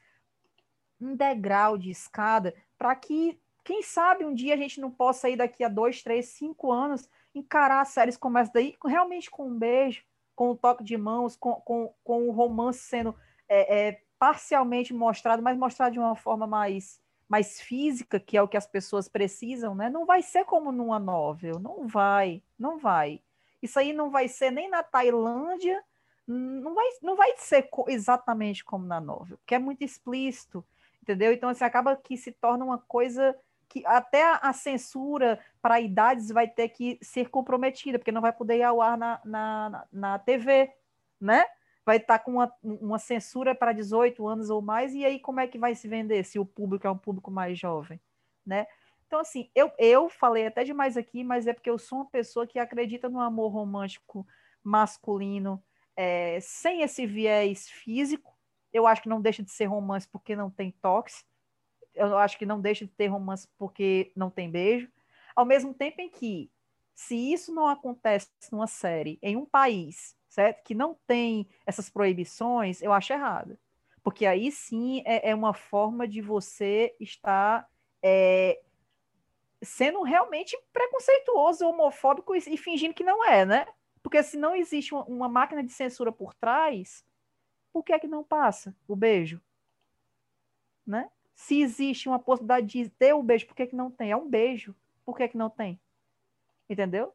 um degrau de escada para que, quem sabe, um dia a gente não possa ir daqui a dois, três, cinco anos encarar séries como essa daí, realmente com um beijo, com um toque de mãos, com, com, com o romance sendo é, é, parcialmente mostrado, mas mostrado de uma forma mais, mais física, que é o que as pessoas precisam, né? Não vai ser como numa novel, não vai, não vai. Isso aí não vai ser nem na Tailândia, não vai, não vai ser exatamente como na novel, porque é muito explícito, entendeu? Então, assim, acaba que se torna uma coisa que até a, censura para idades vai ter que ser comprometida, porque não vai poder ir ao ar na, na, na TV, né? Vai estar tá com uma, uma censura para 18 anos ou mais, e aí como é que vai se vender se o público é um público mais jovem, né? Então, assim, eu, eu falei até demais aqui, mas é porque eu sou uma pessoa que acredita no amor romântico masculino, é, sem esse viés físico. Eu acho que não deixa de ser romance porque não tem toques. Eu acho que não deixa de ter romance porque não tem beijo. Ao mesmo tempo em que, se isso não acontece numa série em um país certo? Que não tem essas proibições, eu acho errado. Porque aí sim é, é uma forma de você estar é, sendo realmente preconceituoso, homofóbico e, fingindo que não é, né? Porque se não existe uma, uma máquina de censura por trás, por que é que não passa o beijo? Né? Se existe uma possibilidade de ter o beijo, por que, é que não tem? É um beijo. Por que, é que não tem? Entendeu?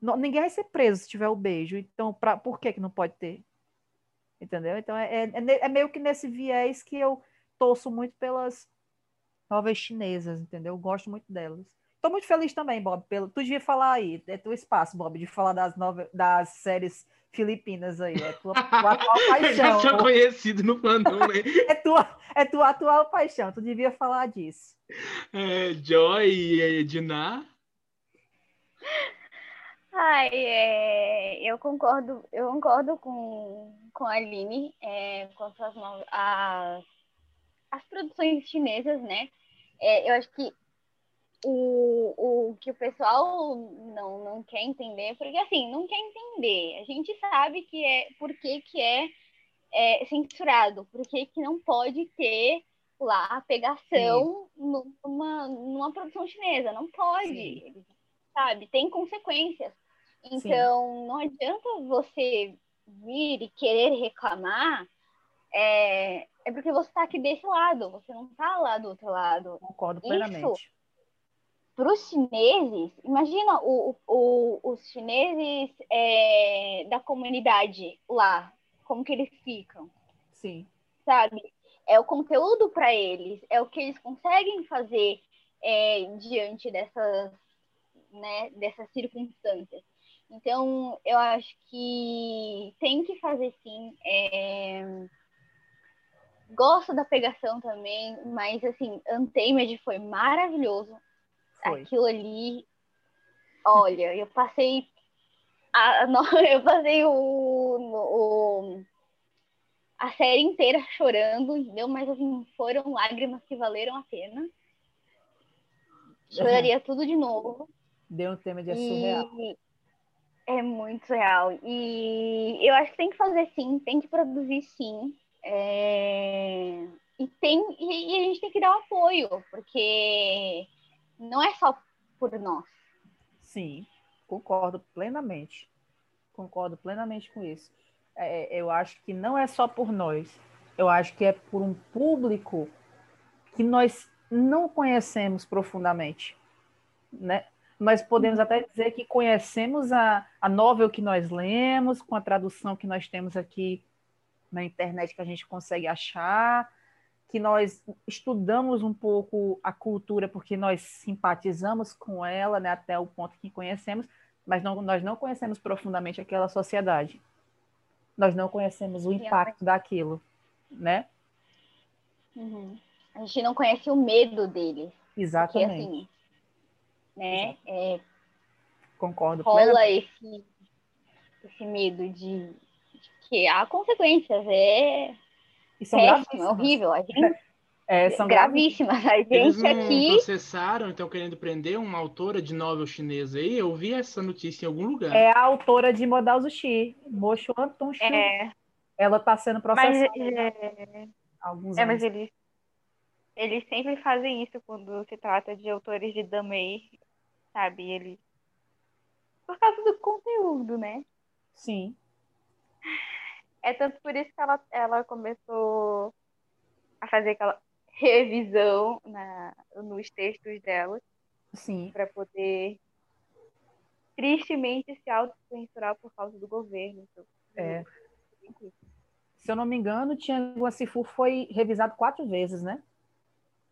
Não, ninguém vai ser preso se tiver o beijo. Então, pra, por que, que não pode ter? Entendeu? Então, é, é, é meio que nesse viés que eu torço muito pelas novas chinesas, entendeu? Eu gosto muito delas. Estou muito feliz também, Bob. Pelo... Tu devia falar aí, é teu espaço, Bob, de falar das, nove... das séries filipinas aí. É tua, tua atual paixão. *laughs* Eu já sou conhecido no fandom, né? *laughs* é, tua, é tua atual paixão, tu devia falar disso. É, Joy e Edna. Ai, é, eu concordo, eu concordo com, com a Aline, é, com as, as, as produções chinesas, né? É, eu acho que o, o que o pessoal não, não quer entender, porque assim, não quer entender. A gente sabe que é por que, que é, é censurado, por que, que não pode ter lá a pegação numa, numa produção chinesa. Não pode, Sim. sabe? Tem consequências. Então, Sim. não adianta você vir e querer reclamar, é, é porque você está aqui desse lado, você não está lá do outro lado. Concordo plenamente. Para os chineses, imagina o, o, os chineses é, da comunidade lá, como que eles ficam. Sim. Sabe? É o conteúdo para eles, é o que eles conseguem fazer é, diante dessas, né, dessas circunstâncias. Então, eu acho que tem que fazer sim. É... Gosto da pegação também, mas assim, Untamed foi maravilhoso. Foi. Aquilo ali, olha, eu passei a, *laughs* eu passei o, o, a série inteira chorando, entendeu? Mas assim, foram lágrimas que valeram a pena. Choraria tudo de novo. Deu um tema de surreal. É muito real. E eu acho que tem que fazer sim, tem que produzir sim. É... E, tem, e, a gente tem que dar um apoio, porque não é só por nós. Sim, concordo plenamente. Concordo plenamente com isso. É, eu acho que não é só por nós. Eu acho que é por um público que nós não conhecemos profundamente, né? Nós podemos até dizer que conhecemos a, a novel que nós lemos, com a tradução que nós temos aqui na internet que a gente consegue achar, que nós estudamos um pouco a cultura porque nós simpatizamos com ela, né, até o ponto que conhecemos, mas não, nós não conhecemos profundamente aquela sociedade. Nós não conhecemos o impacto daquilo, né? Uhum. A gente não conhece o medo deles. Exatamente. Porque, assim, né? É, Concordo. Rola esse, esse medo de, de, que há consequências. É, e são péssimo, é horrível. A gente, é, são gravíssimas. A gente Eles não aqui. processaram, estão querendo prender uma autora de novel chinesa aí. Eu vi essa notícia em algum lugar. É a autora de Modal Zushi, Mocho Anton Shu. É. Ela está sendo processada. Mas, é... alguns é, anos. mas eles, eles sempre fazem isso quando se trata de autores de Damei sabe? Ele. Por causa do conteúdo, né? Sim. É tanto por isso que ela, ela começou a fazer aquela revisão na, nos textos dela. Sim. Para poder tristemente se autocensurar por causa do governo. Então, é. Se eu não me engano, Tianguan Guacifu foi revisado quatro vezes, né?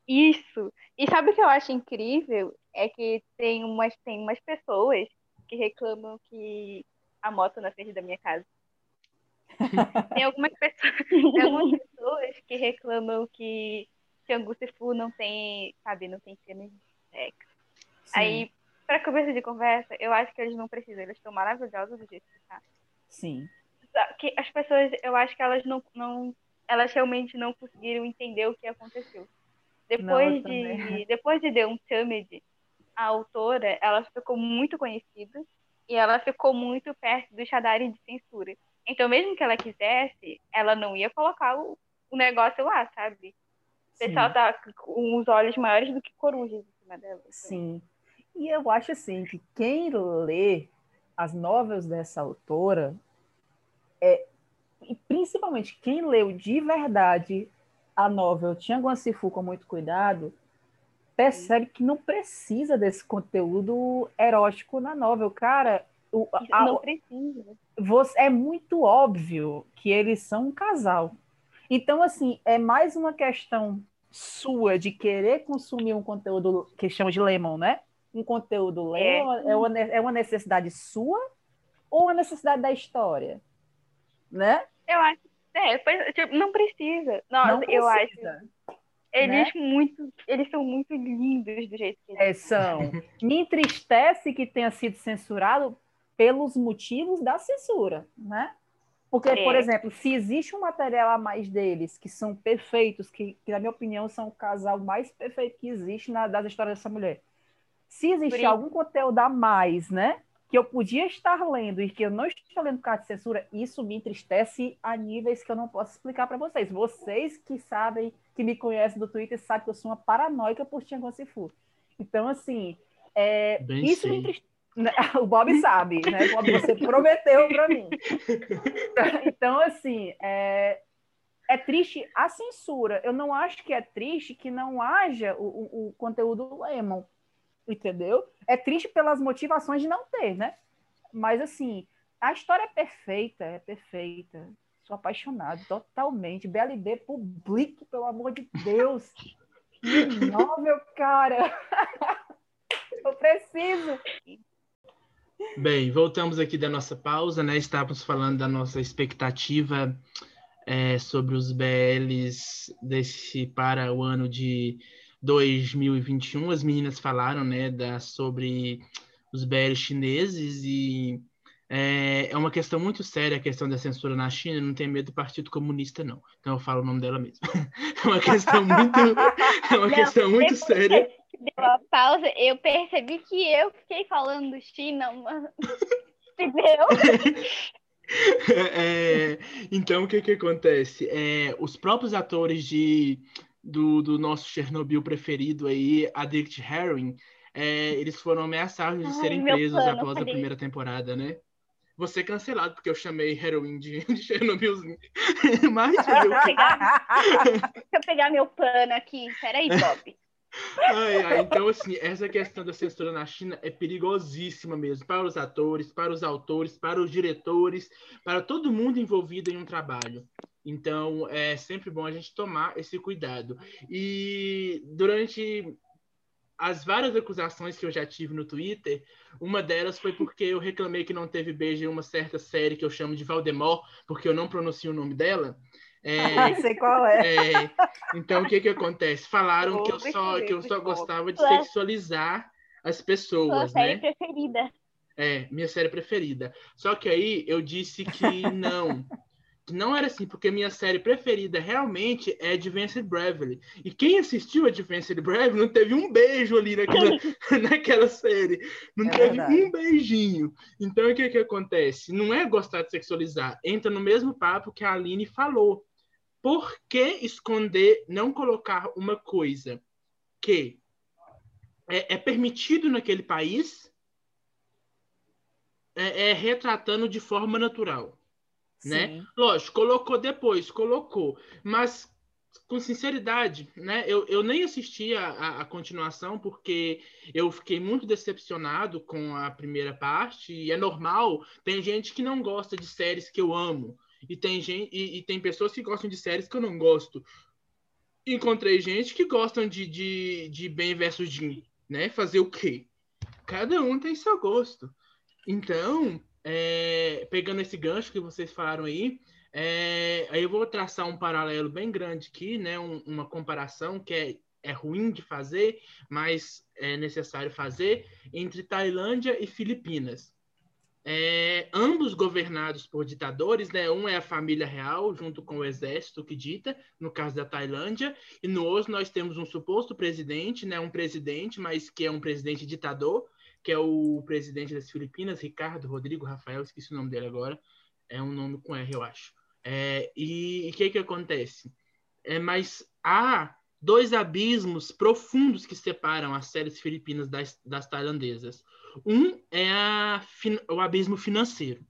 Isso. E sabe o que eu acho incrível? É que tem umas, tem umas pessoas que reclamam que a moto na frente da minha casa. *laughs* tem algumas pessoas, tem algumas pessoas que reclamam que Tianguá Fu não tem, sabe, não tem cenas de sexo. Aí, para começo de conversa, eu acho que eles não precisam, eles estão maravilhosos do jeito que tá. Sim. Que as pessoas, eu acho que elas não, não, elas realmente não conseguiram entender o que aconteceu. Depois, de, depois de The Untamed, a autora ela ficou muito conhecida e ela ficou muito perto do Shadari de censura. Então, mesmo que ela quisesse, ela não ia colocar o, o negócio lá, sabe? O pessoal tá com os olhos maiores do que corujas em cima dela. Sim. E eu acho assim que quem lê as novelas dessa autora é e principalmente quem leu de verdade a novel Tianguan Sifu com muito cuidado, percebe que não precisa desse conteúdo erótico na novel. Cara, o, a, não precisa. Você, é muito óbvio que eles são um casal. Então, assim, é mais uma questão sua de querer consumir um conteúdo que chama de lemon, né? Um conteúdo lemon é, é, uma, é uma necessidade sua ou uma necessidade da história, né? Eu acho é, tipo, não precisa. Nossa, não precisa, eu acho. Eles né? muito, eles são muito lindos do jeito que eles é, são. *laughs* Me entristece que tenha sido censurado pelos motivos da censura, né? Porque, é. por exemplo, se existe um material a mais deles que são perfeitos, que, que, na minha opinião são o casal mais perfeito que existe na, das histórias dessa mulher. Se existe algum conteúdo a mais, né? Que eu podia estar lendo e que eu não estou lendo por causa de censura, isso me entristece a níveis que eu não posso explicar para vocês. Vocês que sabem, que me conhecem do Twitter, sabem que eu sou uma paranoica por Tianguan Sifu. Então, assim, é, isso me entristece. *laughs* O Bob sabe, né? Bob, você prometeu para mim. *laughs* Então, assim, é, é triste a censura. Eu não acho que é triste que não haja o, o, o conteúdo Lemon, entendeu? É triste pelas motivações de não ter, né? Mas, assim, a história é perfeita, é perfeita. Sou apaixonado totalmente. BLB, publique, pelo amor de Deus. Que novel, cara. *laughs* Eu preciso. Bem, voltamos aqui da nossa pausa, né? Estávamos falando da nossa expectativa é, sobre os BLs desse para o ano de 2021. As meninas falaram, né, da, sobre os BLs chineses e é, é, uma questão muito séria a questão da censura na China. Não tem medo do Partido Comunista, não. Então eu falo o nome dela mesmo. *laughs* É uma questão muito, é uma não, questão muito séria. Deu uma pausa, eu percebi que eu fiquei falando China, uma... *laughs* entendeu? *laughs* É, então, o que, que acontece? É, os próprios atores de, do, do nosso Chernobyl preferido aí, Addict Heroin, é, eles foram ameaçados de Ai, serem presos após a primeira temporada, né? Você cancelado, porque eu chamei Heroin de, de Chernobylzinho. *laughs* Mas, deixa eu, pegar, *laughs* deixa eu pegar meu pano aqui. Peraí, Bob. Ai, ai, então, assim, essa questão da censura na China é perigosíssima mesmo para os atores, para os autores, para os diretores, para todo mundo envolvido em um trabalho. Então, é sempre bom a gente tomar esse cuidado. E durante as várias acusações que eu já tive no Twitter, uma delas foi porque eu reclamei que não teve beijo em uma certa série que eu chamo de Valdemort, porque eu não pronuncio o nome dela. É, *laughs* Sei qual é. é. Então, o que que acontece? Falaram que eu só, que eu só gostava de sexualizar as pessoas, Sua né? série preferida. É, minha série preferida. Só que aí eu disse que não. Que não era assim, porque minha série preferida realmente é Advanced Bravely. E quem assistiu Advanced Bravely não teve um beijo ali naquela, *laughs* naquela série. Não é teve verdade. um beijinho. Então, o que que acontece? Não é gostar de sexualizar. Entra no mesmo papo que a Aline falou por que esconder, não colocar uma coisa que é, é permitido naquele país, é, é, retratando de forma natural, né? Lógico, colocou depois, colocou, mas com sinceridade, né? Eu, eu nem assisti a, a, a, continuação porque eu fiquei muito decepcionado com a primeira parte e é normal. Tem gente que não gosta de séries que eu amo, e tem gente e, e, tem pessoas que gostam de séries que eu não gosto. Encontrei gente que gostam de, de, de Ben versus Jim, né? Fazer o quê? Cada um tem seu gosto. Então, é, pegando esse gancho que vocês falaram aí, é, aí eu vou traçar um paralelo bem grande aqui, né? Um, uma comparação que é, é ruim de fazer, mas é necessário fazer entre Tailândia e Filipinas é, ambos governados por ditadores, né? Um é a família real, junto com o exército que dita, no caso da Tailândia, e no outro nós temos um suposto presidente, né? Um presidente, mas que é um presidente ditador, que é o presidente das Filipinas, Ricardo Rodrigo Rafael, esqueci o nome dele agora, é um nome com R, eu acho. É, e o que que acontece? É, mas há dois abismos profundos que separam as séries filipinas das, das tailandesas. Um é a, o abismo financeiro.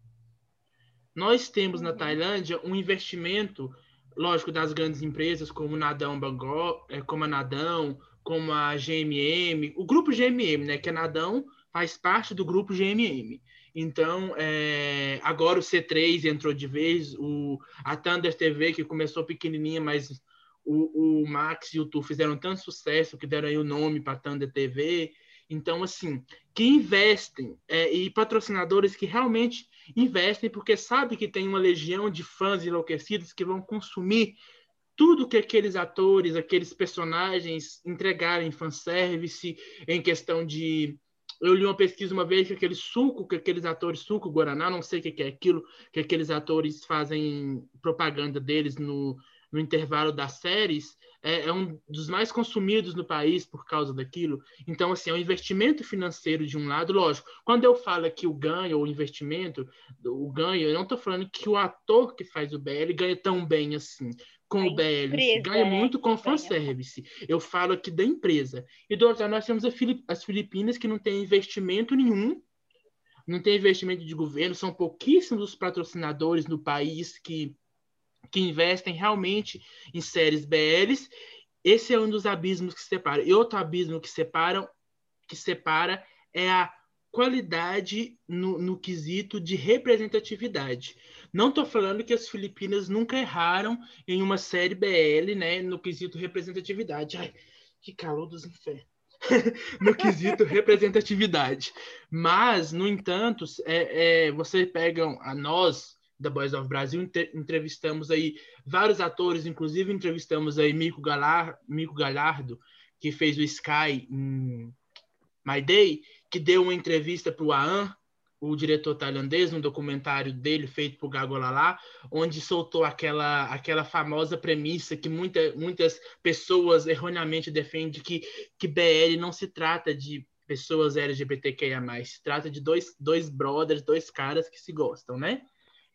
Nós temos na uhum. Tailândia um investimento, lógico, das grandes empresas como Nadão Bangkok, é, como a Nadão, como a GMM, o grupo GMM, né, que a Nadão faz parte do grupo GMM. Então, é, agora o C3 entrou de vez, o, a Thunder TV, que começou pequenininha, mas o, o Max e o Tu fizeram tanto sucesso que deram aí o nome para Thunder TV. Então, assim, que investem é, e patrocinadores que realmente investem porque sabe que tem uma legião de fãs enlouquecidos que vão consumir tudo que aqueles atores, aqueles personagens entregarem fanservice em questão de eu li uma pesquisa uma vez que aquele suco que aqueles atores, suco Guaraná, não sei o que é aquilo, que aqueles atores fazem propaganda deles no, no intervalo das séries, é, é, um dos mais consumidos no país por causa daquilo. Então, assim, é um investimento financeiro de um lado, lógico. Quando eu falo que o ganho, o investimento, o ganho, eu não estou falando que o ator que faz o BL ganha tão bem assim com a o BL. Ganha né? muito com fanservice. Eu falo aqui da empresa. E do outro lado, nós temos as Filipinas, que não tem investimento nenhum, não tem investimento de governo, são pouquíssimos os patrocinadores no país que que investem realmente em séries BLs. Esse é um dos abismos que separa. E outro abismo que separam, que separa é a qualidade no, no quesito de representatividade. Não estou falando que as Filipinas nunca erraram em uma série BL, né, no quesito representatividade. Ai, que calor dos infernos. *laughs* no quesito *laughs* representatividade. Mas, no entanto, é, é, você pega a nós, da Boys of Brasil, entrevistamos aí vários atores, inclusive entrevistamos aí Mico, Galar, Mico Galhardo, que fez o Sky em My Day, que deu uma entrevista para o Aan, o diretor tailandês, um documentário dele feito por Gago Lala, onde soltou aquela, aquela famosa premissa que muita, muitas pessoas erroneamente defendem que, que BL não se trata de pessoas LGBTQIA+, se trata de dois, dois brothers, dois caras que se gostam, né?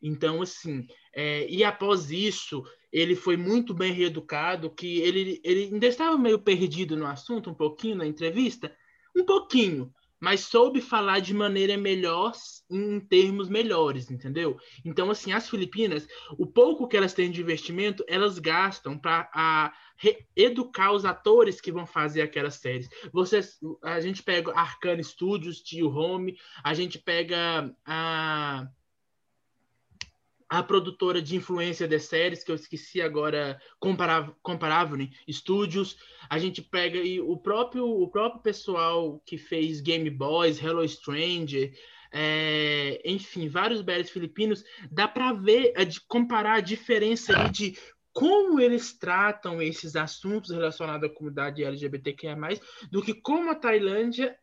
Então, assim, é, e após isso, ele foi muito bem reeducado, que ele, ele ainda estava meio perdido no assunto, um pouquinho na entrevista, um pouquinho, mas soube falar de maneira melhor, em termos melhores, entendeu? Então, assim, as Filipinas, o pouco que elas têm de investimento, elas gastam para educar os atores que vão fazer aquelas séries. Vocês, a gente pega Arcana Studios, Tio Home, a gente pega a a produtora de influência de séries, que eu esqueci agora, Comparável, Studios. A gente pega e o próprio, o próprio pessoal que fez Game Boys, Hello Stranger, é, enfim, vários BLs filipinos, dá para ver, é, de comparar a diferença de como eles tratam esses assuntos relacionados à comunidade LGBTQIA+, do que como a Tailândia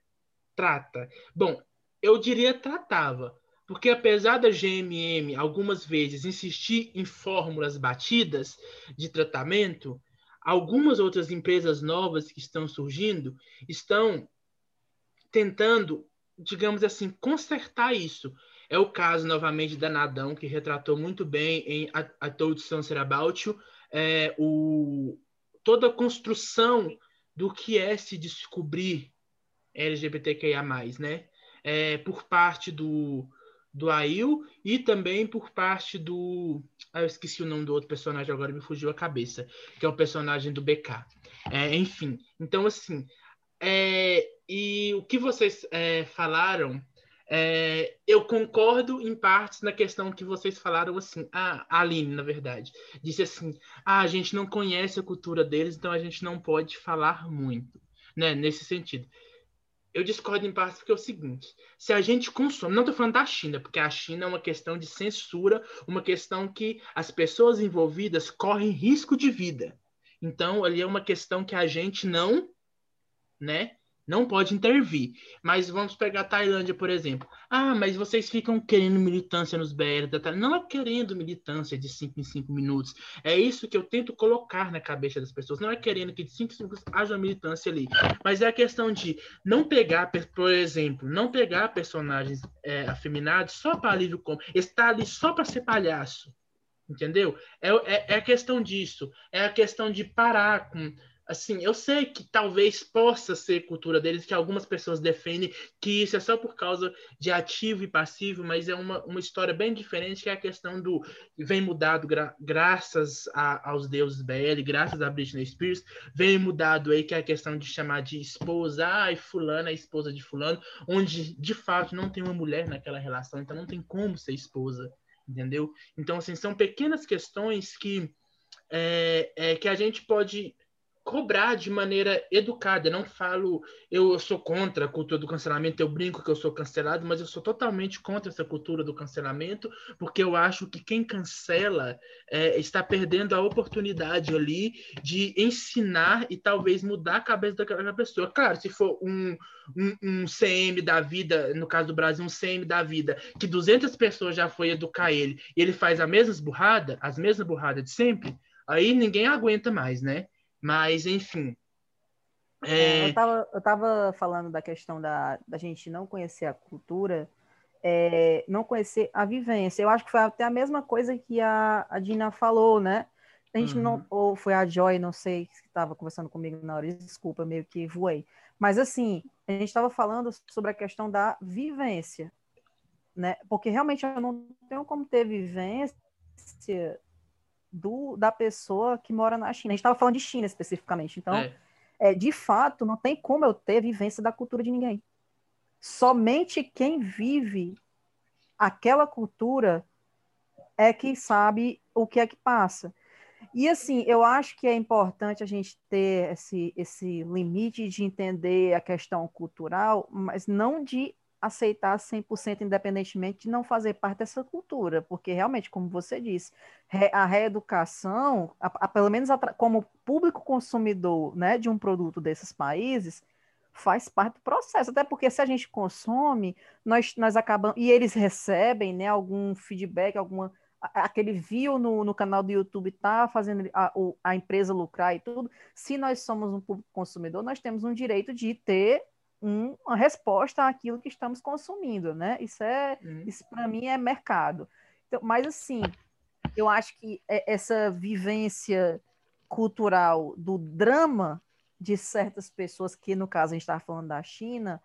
trata. Bom, eu diria tratava, porque apesar da GMM algumas vezes insistir em fórmulas batidas de tratamento, algumas outras empresas novas que estão surgindo estão tentando, digamos assim, consertar isso. É o caso, novamente, da Nadão, que retratou muito bem em A, a Told Something About You, é, o, toda a construção do que é se descobrir LGBTQIA+, né? É, por parte do, do Ail e também por parte do. Ah, eu esqueci o nome do outro personagem, agora me fugiu a cabeça, que é o personagem do BK. É, enfim, então assim. É, e o que vocês é, falaram, é, eu concordo em partes na questão que vocês falaram assim. A Aline, na verdade, disse assim: ah, a gente não conhece a cultura deles, então a gente não pode falar muito, né? Nesse sentido eu discordo em parte porque é o seguinte: se a gente consome, não estou falando da China, porque a China é uma questão de censura, uma questão que as pessoas envolvidas correm risco de vida. Então, ali é uma questão que a gente não, né, não pode intervir. Mas vamos pegar a Tailândia, por exemplo. Ah, mas vocês ficam querendo militância nos BR da Tailândia. Não é querendo militância de 5 em 5 minutos. É isso que eu tento colocar na cabeça das pessoas. Não é querendo que de 5 em 5 minutos haja militância ali. Mas é a questão de não pegar, por exemplo, não pegar personagens é, afeminados só para alívio como Estar ali só para ser palhaço. Entendeu? É, é, é a questão disso. É a questão de parar com assim, eu sei que talvez possa ser cultura deles, que algumas pessoas defendem que isso é só por causa de ativo e passivo, mas é uma, uma história bem diferente, que é a questão do vem mudado gra, graças a, aos deuses BL, graças a Britney Spears, vem mudado aí que é a questão de chamar de esposa, ai, fulana é esposa de fulano, onde de fato não tem uma mulher naquela relação, então não tem como ser esposa, entendeu? Então, assim, são pequenas questões que é, é, que a gente pode cobrar de maneira educada. Eu não falo, eu sou contra a cultura do cancelamento, eu brinco que eu sou cancelado, mas eu sou totalmente contra essa cultura do cancelamento, porque eu acho que quem cancela é, está perdendo a oportunidade ali de ensinar e talvez mudar a cabeça daquela pessoa. Claro, se for um, um, um CM da vida, no caso do Brasil, um CM da vida, que 200 pessoas já foi educar ele, e ele faz a mesma burrada, as mesmas burradas de sempre, Aí ninguém aguenta mais, né? Mas, enfim. É... Eu, estava eu tava falando da questão da, da gente não conhecer a cultura, é, não conhecer a vivência. Eu acho que foi até a mesma coisa que a, a Dina falou, né? A gente uhum. não, ou foi a Joy, não sei, que estava conversando comigo na hora, desculpa, meio que voei. Mas assim, a gente estava falando sobre a questão da vivência, né? Porque realmente eu não tenho como ter vivência do, da pessoa que mora na China. A gente estava falando de China especificamente. Então, é. É, de fato, não tem como eu ter vivência da cultura de ninguém. Somente quem vive aquela cultura é que sabe o que é que passa. E assim, eu acho que é importante a gente ter esse, esse limite de entender a questão cultural, mas não de aceitar 100% independentemente de não fazer parte dessa cultura, porque realmente, como você disse, a reeducação, a, a, pelo menos a, como público consumidor né, de um produto desses países, faz parte do processo, até porque se a gente consome, nós, nós acabamos, e eles recebem né, algum feedback, alguma aquele view no, no canal do YouTube tá fazendo a, a empresa lucrar e tudo, se nós somos um público consumidor, nós temos um direito de ter um, uma resposta àquilo que estamos consumindo, né? Isso é, uhum. isso para mim é mercado. Então, mas assim, eu acho que é, essa vivência cultural do drama de certas pessoas, que no caso a gente estava falando da China,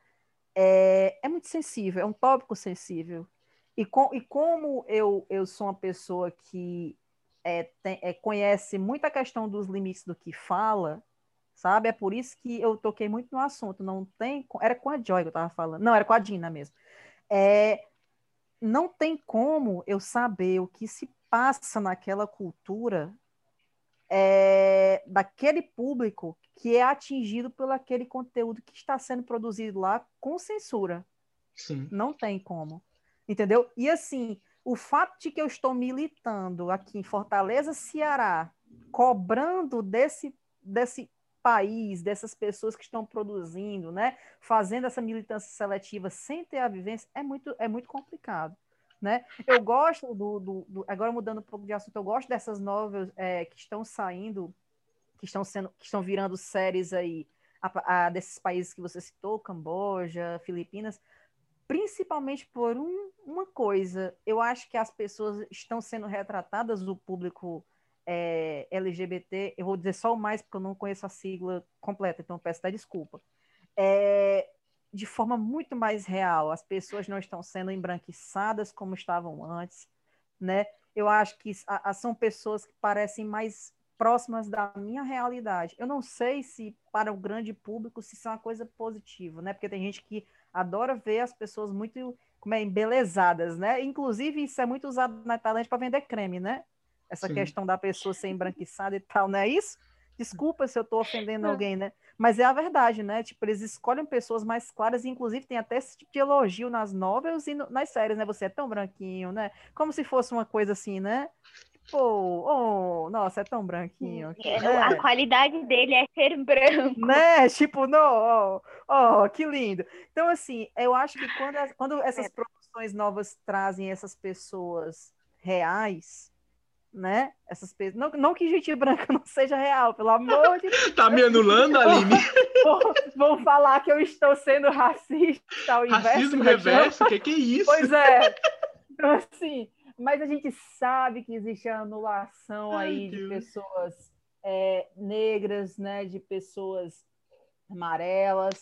é, é muito sensível, é um tópico sensível. E, com, e como eu, eu sou uma pessoa que é, tem, é, conhece muita questão dos limites do que fala, sabe? É por isso que eu toquei muito no assunto. Não tem. Era com a Joy que eu estava falando. Não, era com a Dina mesmo. É, não tem como eu saber o que se passa naquela cultura é, daquele público que é atingido pelo aquele conteúdo que está sendo produzido lá com censura. Sim. Não tem como. Entendeu? E assim, o fato de que eu estou militando aqui em Fortaleza, Ceará, cobrando desse, desse país, dessas pessoas que estão produzindo, né, fazendo essa militância seletiva sem ter a vivência, é muito, é muito complicado. Né? Eu gosto do, do, do agora mudando um pouco de assunto, eu gosto dessas novelas é, que estão saindo, que estão sendo, que estão virando séries aí a, a, desses países que você citou, Camboja, Filipinas, principalmente por um, uma coisa. Eu acho que as pessoas estão sendo retratadas do público é, LGBT, eu vou dizer só o mais porque eu não conheço a sigla completa, então peço até desculpa. É, de forma muito mais real, as pessoas não estão sendo embranquiçadas como estavam antes, né? Eu acho que a, a, são pessoas que parecem mais próximas da minha realidade. Eu não sei se para o grande público se isso é uma coisa positiva, né? Porque tem gente que adora ver as pessoas muito como é, embelezadas, né? Inclusive, isso é muito usado na Tailândia para vender creme, né? Essa Sim. questão da pessoa ser embranquiçada e tal, não é isso? Desculpa se eu estou ofendendo alguém, né? Mas é a verdade, né? Tipo, eles escolhem pessoas mais claras, e inclusive tem até esse tipo de elogio nas novelas e no, nas séries, né? Você é tão branquinho, né? Como se fosse uma coisa assim, né? Pô, oh, nossa, é tão branquinho. É, né? A qualidade dele é ser branco. Né? Tipo, não, oh, oh, que lindo. Então, assim, eu acho que quando, quando essas é. produções novas trazem essas pessoas reais, né? Essas pessoas. Não, não que gente *laughs* branca não seja real, pelo amor de Deus. *laughs* Tá me anulando, Aline? *laughs* Vão falar que eu estou sendo racista ao invés Racismo reverso? O que, que é isso? Pois é. Então, assim, mas a gente sabe que existe a anulação Ai, aí Deus. de pessoas é, negras, né? De pessoas amarelas,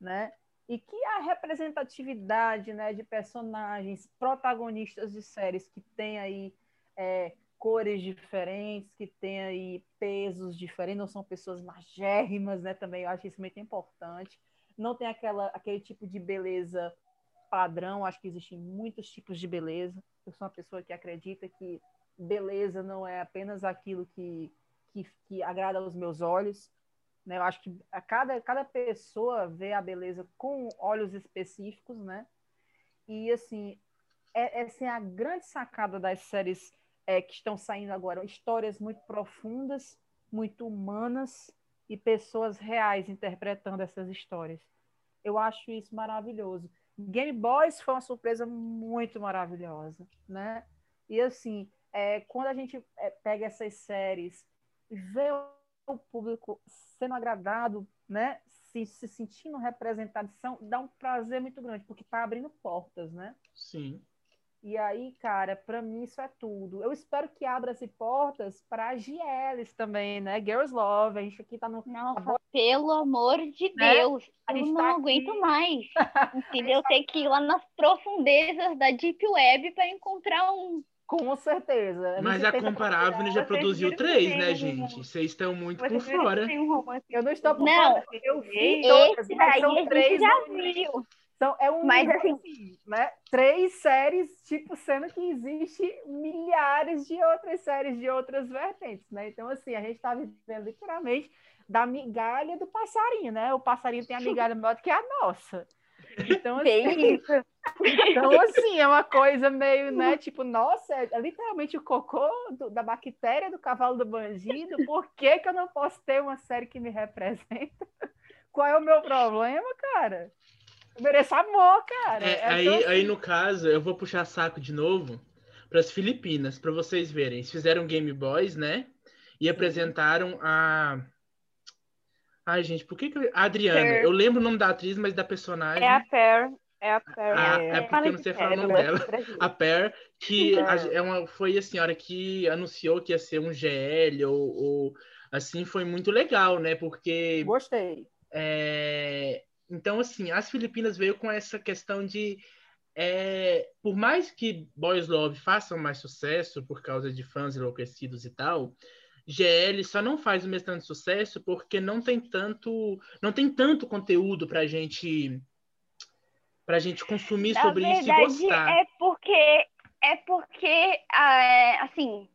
né? E que a representatividade né, de personagens protagonistas de séries que tem aí é, cores diferentes, que têm aí pesos diferentes, não são pessoas magérrimas, né? Também eu acho isso muito importante. Não tem aquela, aquele tipo de beleza padrão, acho que existem muitos tipos de beleza. Eu sou uma pessoa que acredita que beleza não é apenas aquilo que, que, que agrada aos meus olhos. Né? Eu acho que a cada, cada pessoa vê a beleza com olhos específicos, né? E, assim, é, essa é a grande sacada das séries é, que estão saindo agora, histórias muito profundas, muito humanas e pessoas reais interpretando essas histórias. Eu acho isso maravilhoso. Game Boys foi uma surpresa muito maravilhosa, né? E assim, é, quando a gente é, pega essas séries ver o público sendo agradado, né? Se, se sentindo representado, dá um prazer muito grande, porque está abrindo portas, né? Sim. E aí, cara, para mim isso é tudo. Eu espero que abra-se portas para GLs também, né? Girls Love, a gente aqui tá no. Nossa, pelo amor de né? Deus, a eu não tá aguento *laughs* aqui... mais. Entendeu? Tá... Ter que ir lá nas profundezas da Deep Web para encontrar um. Com certeza. Mas a Comparável já produziu três, né, gente? Vocês estão muito por fora. Um eu não estou por não, fora. Eu vi todas, mas são três. Já viu. Então, é um. Mas, assim, assim, né? Três séries, tipo, sendo que existe milhares de outras séries de outras vertentes, né? Então, assim, a gente está vivendo literalmente da migalha do passarinho, né? O passarinho tem a migalha maior do que a nossa. Então, assim, então, assim, é uma coisa meio, né? Tipo, nossa, é literalmente o cocô do, da bactéria do cavalo do bandido. Por que, que eu não posso ter uma série que me representa? Qual é o meu problema, cara? Eu mereço amor, cara. É, é aí, assim. aí, no caso, eu vou puxar saco de novo para as Filipinas, para vocês verem. Eles fizeram Game Boys, né? E apresentaram a. Ai, gente, por que, que. A Adriana. Fair. Eu lembro o nome da atriz, mas da personagem. É a Fair. É a Pear. Ah, é, porque eu não sei falar o nome dela. A Pear, que é. é uma, foi a senhora que anunciou que ia ser um GL, ou, ou assim, foi muito legal, né? Porque. Gostei. É, então, assim, as Filipinas veio com essa questão de. É, por mais que Boys Love façam mais sucesso por causa de fãs enlouquecidos e tal, GL só não faz o mesmo tanto sucesso porque não tem tanto, não tem tanto conteúdo pra gente pra gente consumir Na sobre isso e gostar. É porque é porque é, assim,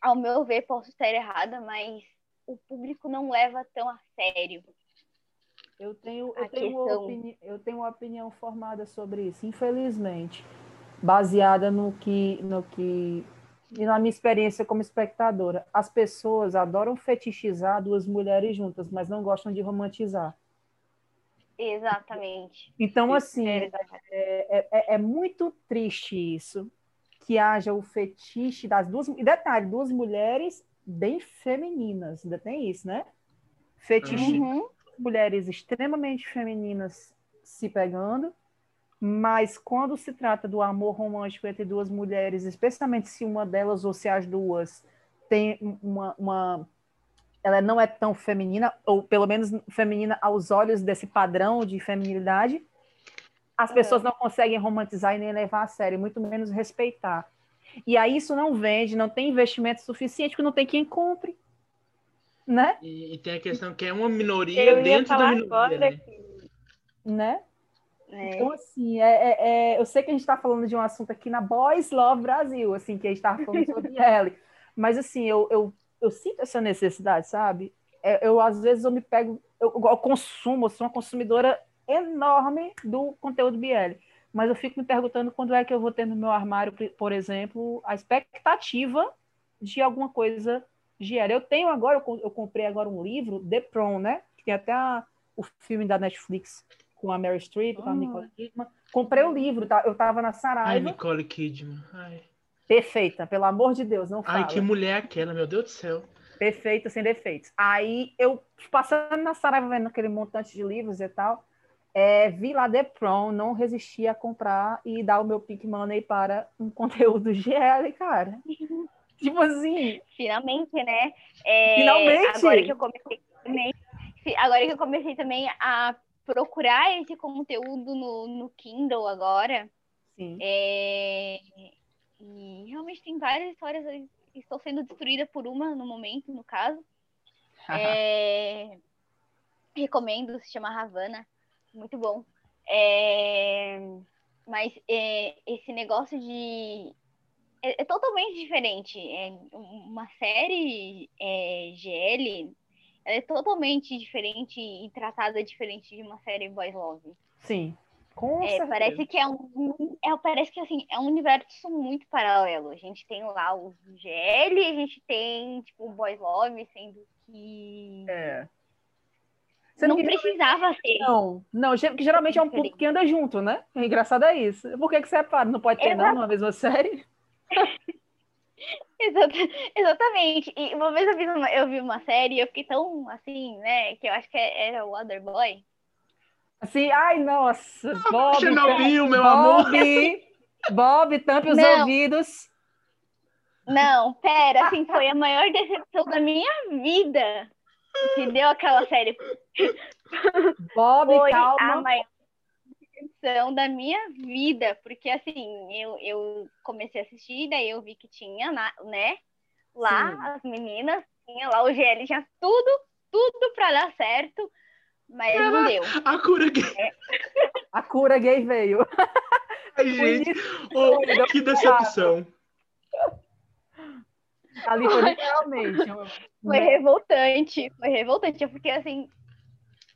ao meu ver, posso estar errada, mas o público não leva tão a sério eu tenho, eu, tenho uma opini... eu tenho uma opinião formada sobre isso, infelizmente, baseada no que, no que e na minha experiência como espectadora. As pessoas adoram fetichizar duas mulheres juntas, mas não gostam de romantizar. Exatamente. Então, assim, é, é, é, é muito triste isso, que haja o fetiche das duas. E detalhe, duas mulheres bem femininas, ainda tem isso, né? Fetiche. Uhum mulheres extremamente femininas se pegando, mas quando se trata do amor romântico entre duas mulheres, especialmente se uma delas ou se as duas tem uma, uma ela não é tão feminina, ou pelo menos feminina aos olhos desse padrão de feminilidade, as pessoas não conseguem romantizar e nem levar a sério, muito menos respeitar. E aí isso não vende, não tem investimento suficiente, porque não tem quem compre né? E, e, tem a questão que é uma minoria dentro da minoria, né? né? É. Então, assim, é, é, é, eu sei que a gente está falando de um assunto aqui na Boys Love Brasil, assim, que a gente estava falando *laughs* sobre ela, mas, assim, eu, eu, eu sinto essa necessidade, sabe? É, eu, às vezes, eu me pego, eu, eu consumo, eu sou uma consumidora enorme do conteúdo BL, mas eu fico me perguntando quando é que eu vou ter no meu armário, por exemplo, a expectativa de alguma coisa GL. Eu tenho agora, eu comprei agora um livro, The Prom, né? Que tem até a, o filme da Netflix com a Mary Streep, com a Nicole Kidman. Comprei o livro, tá? eu tava na Saraiva. Ai, Nicole Kidman. Ai. Perfeita, pelo amor de Deus, não fala. Ai, que mulher aquela, meu Deus do céu. Perfeita, sem defeitos. Aí eu, passando na Saraiva, vendo aquele montante de livros e tal, é, vi lá The Prom, não resisti a comprar e dar o meu Pink Money para um *laughs* conteúdo GL, cara. Tipo assim. Finalmente, né? É, Finalmente! Agora que eu comecei também. Agora que eu comecei também a procurar esse conteúdo no, no Kindle agora. Sim. É, e realmente tem várias histórias. Estou sendo destruída por uma no momento, no caso. *laughs* É, recomendo, se chama Havana. Muito bom. É, mas é, esse negócio de é, é totalmente diferente. É uma série é, GL é totalmente diferente e tratada diferente de uma série Boys Love. Sim. Com é, parece que é um, é, parece que assim, é um universo muito paralelo. A gente tem lá os GL, a gente tem tipo o Boys Love, sendo que é. Você não precisava ser. Não, não, que geralmente é um público que anda junto, né? O engraçado é isso. Por que, que separa? Não pode ter, Exato. não, numa mesma série? *laughs* exatamente. E uma vez eu vi uma, eu vi uma série e eu fiquei tão assim, né? Que eu acho que era o Waterboy. Assim, ai, nossa, Ah, Bob. Chernobyl, meu Bob, amor. Bob, tampe os Não. ouvidos. Não, pera, assim, foi a maior decepção da minha vida. Que deu aquela série. Bob, Foi a calma. maior decepção da minha vida. Porque, assim, eu, eu comecei a assistir, daí eu vi que tinha, na- né? Lá, Sim. as meninas, tinha lá o GL, tinha tudo, tudo pra dar certo. Mas não deu. A cura gay. A cura gay veio. Ai, *laughs* gente. Ô, que decepção. Ali foi literalmente. um- Foi revoltante, foi revoltante, porque assim,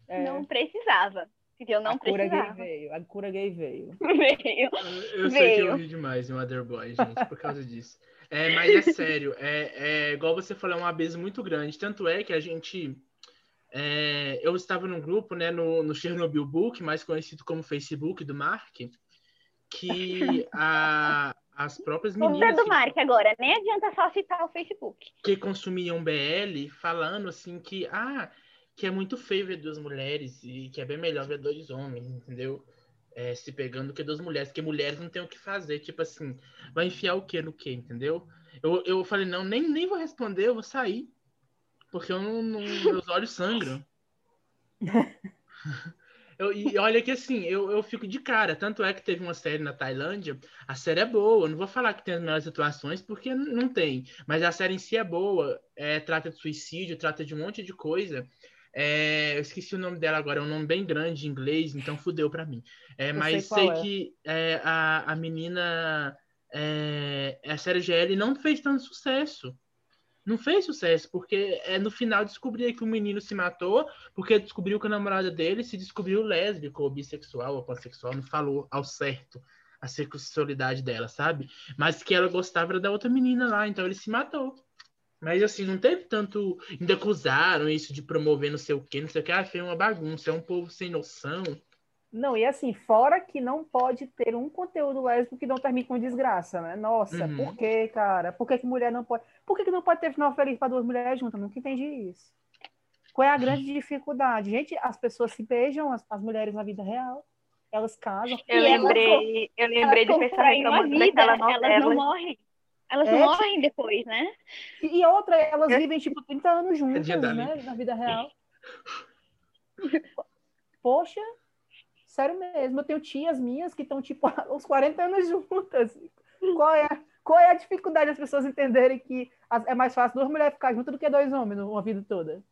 é, não precisava. Entendeu? Não a cura gay veio. A cura gay veio. *laughs* Veio. Eu sei que eu Veio. ri demais em Waterboy, gente, por causa disso. É, mas é sério, é, é igual você falou, é um abismo muito grande. Tanto é que a gente. é, eu estava num grupo, né, no, no Chernobyl Book, mais conhecido como Facebook do Mark, que *laughs* a- as próprias meninas do Mark agora, nem adianta só citar o Facebook. que consumiam BL falando assim que ah que é muito feio ver duas mulheres e que é bem melhor ver dois homens, entendeu? É, se pegando que duas mulheres, porque mulheres não tem o que fazer, tipo assim, vai enfiar o que no que, entendeu? Eu, eu falei, não, nem, nem vou responder, eu vou sair, porque eu não, não- meus olhos sangram. *laughs* Eu, e olha que assim, eu, eu fico de cara. Tanto é que teve uma série na Tailândia. A série é boa. Eu não vou falar que tem as melhores atuações, porque não tem. Mas a série em si é boa. É, trata de suicídio, trata de um monte de coisa. É, eu esqueci o nome dela agora, é um nome bem grande em inglês, então fudeu pra mim. É, mas sei sei é. que é, a, a menina. É, a série GL não fez tanto sucesso. Não fez sucesso, porque é, no final descobria que o menino se matou porque descobriu que a namorada dele se descobriu lésbico, ou bissexual, ou pansexual, não falou ao certo a sexualidade dela, sabe? Mas que ela gostava da outra menina lá, então ele se matou. Mas assim, não teve tanto. Ainda acusaram isso de promover não sei o quê, não sei o que. Ah, foi uma bagunça, é um povo sem noção. Não, e assim, fora que não pode ter um conteúdo lésbico que não termine com desgraça, né? Nossa, Uhum. por que, cara? Por que, que mulher não pode. Por que, que não pode ter final feliz para duas mulheres juntas? Nunca entendi isso. Qual é a grande *laughs* dificuldade? Gente, as pessoas se beijam, as, as mulheres na vida real. Elas casam. Eu E elas lembrei, eu lembrei de pensar reclamando vida, daquela elas não morrem. Elas É, não morrem depois, né? E, e outra, elas Eu- vivem tipo 30 anos juntas, dia da né? Na vida real. *laughs* Poxa, sério mesmo. Eu tenho tias minhas que estão, tipo, *laughs* uns 40 anos juntas. Qual é, qual é a dificuldade das pessoas entenderem que as- é mais fácil duas mulheres ficar juntas do que dois homens uma vida toda?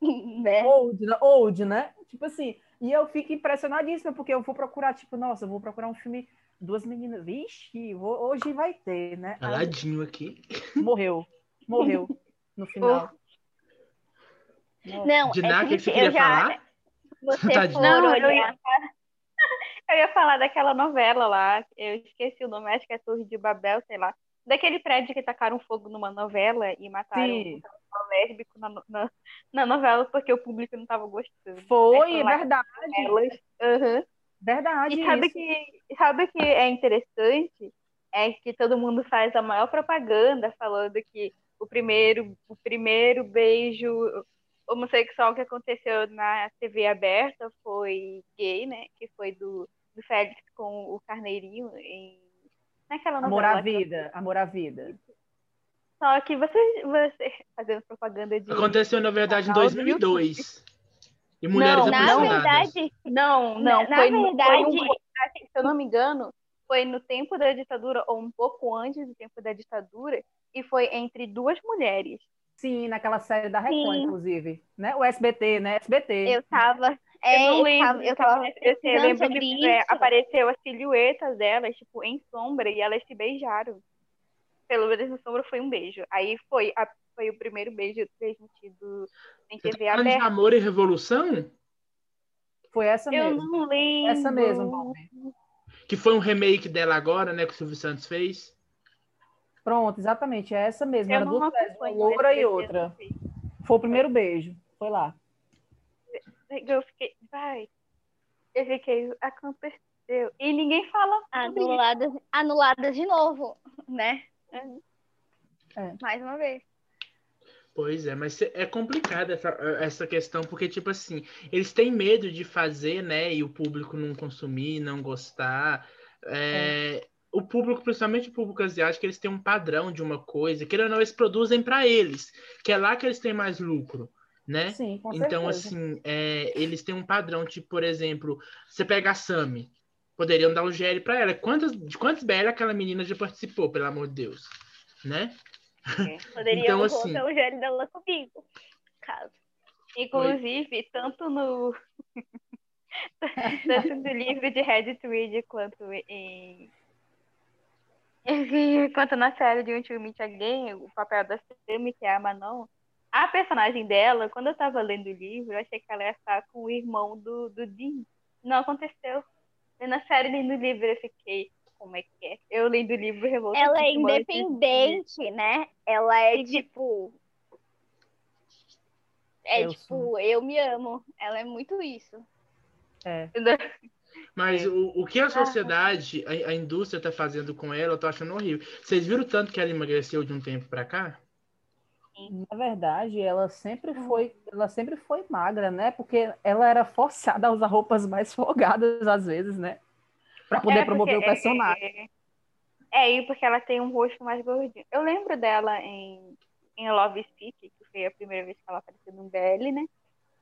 *laughs* né? Old, né? Old, né? Tipo assim, e eu fico impressionadíssima, porque eu vou procurar, tipo, nossa, eu vou procurar um filme, duas meninas, vixe, vou- hoje vai ter, né? Aí Caladinho aqui. morreu, morreu no final. Não, Diná, é o que, que você eu queria já- falar? Você *laughs* Tadinha. for Não, eu ia, *laughs* eu ia falar daquela novela lá, eu esqueci o nome, acho que é Torre de Babel, sei lá. Daquele prédio que tacaram fogo numa novela e mataram Sim. um lésbico na, na, na novela porque o público não estava gostando. Foi, é verdade, elas. Verdade. E sabe isso. que, sabe que é interessante? É que todo mundo faz a maior propaganda falando que o primeiro, o primeiro beijo homossexual que aconteceu na TV aberta foi gay, né? Que foi do, do Félix com o Carneirinho em naquela Amor novela. à vida, amor à vida. Só que você, você fazendo propaganda de Aconteceu, na verdade, em canal do 2002. E mulheres Não, Na verdade, Não, não, Na- na foi, foi verdade- um, assim, se eu não me engano, foi no tempo da ditadura, ou um pouco antes do tempo da ditadura, e foi entre duas mulheres. Sim, naquela série da Record, Sim. inclusive. Né? O SBT, né? SBT. eu tava. É, eu não eu lembro, tava, eu tava eu, lembro que é, apareceu a silhueta delas, tipo, em sombra, e elas se beijaram. Pelo menos na sombra foi um beijo. Aí foi, a- foi o primeiro beijo transmitido em Você tá TV falando de aberta. amor e revolução? Foi essa Eu mesmo. não lembro. Essa mesmo. Que foi um remake dela agora, né? Que o Silvio Santos fez. Pronto, exatamente. É essa mesmo. Eu Era duas uma loura e outra. Foi o primeiro beijo. Foi lá. Eu fiquei, vai. Eu fiquei, aconteceu. E ninguém fala. Anuladas, anuladas de novo, né? É. Mais uma vez. Pois é, mas é complicada essa, essa questão, porque, tipo assim, eles têm medo de fazer, né, e o público não consumir, não gostar. É, é. O público, principalmente o público asiático, eles têm um padrão de uma coisa, que ou não, eles produzem para eles, que é lá que eles têm mais lucro, né? Sim, com então, assim, é, eles têm um padrão, tipo, por exemplo, você pega a Sami, poderiam dar o GL para ela. Quantas, de quantas BL aquela menina já participou, pelo amor de Deus, né? É, *laughs* poderia então, assim, o gel dela comigo, caso. Inclusive, Oi? tanto no *laughs* tanto no livro de Red Read quanto em quanto na série de Until Meet Again, o papel da Sami, que é a Manon, a personagem dela, quando eu tava lendo o livro, eu achei que ela ia estar com o irmão do, do Dean. Não aconteceu. Nem na série nem no livro eu fiquei, como é que é. Eu lendo o livro revolta. Ela é independente, né? Ela é tipo. É eu tipo, sou. eu me amo. Ela é muito isso. É. Mas o, o que a sociedade, a, a indústria tá fazendo com ela, eu tô achando horrível. Vocês viram tanto que ela emagreceu de um tempo pra cá? Na verdade, ela sempre foi, ela sempre foi magra, né? Porque ela era forçada a usar roupas mais folgadas às vezes, né? Para poder é promover o personagem. É, é, e porque ela tem um rosto mais gordinho. Eu lembro dela em, em Love City, que foi a primeira vez que ela apareceu no BL, né?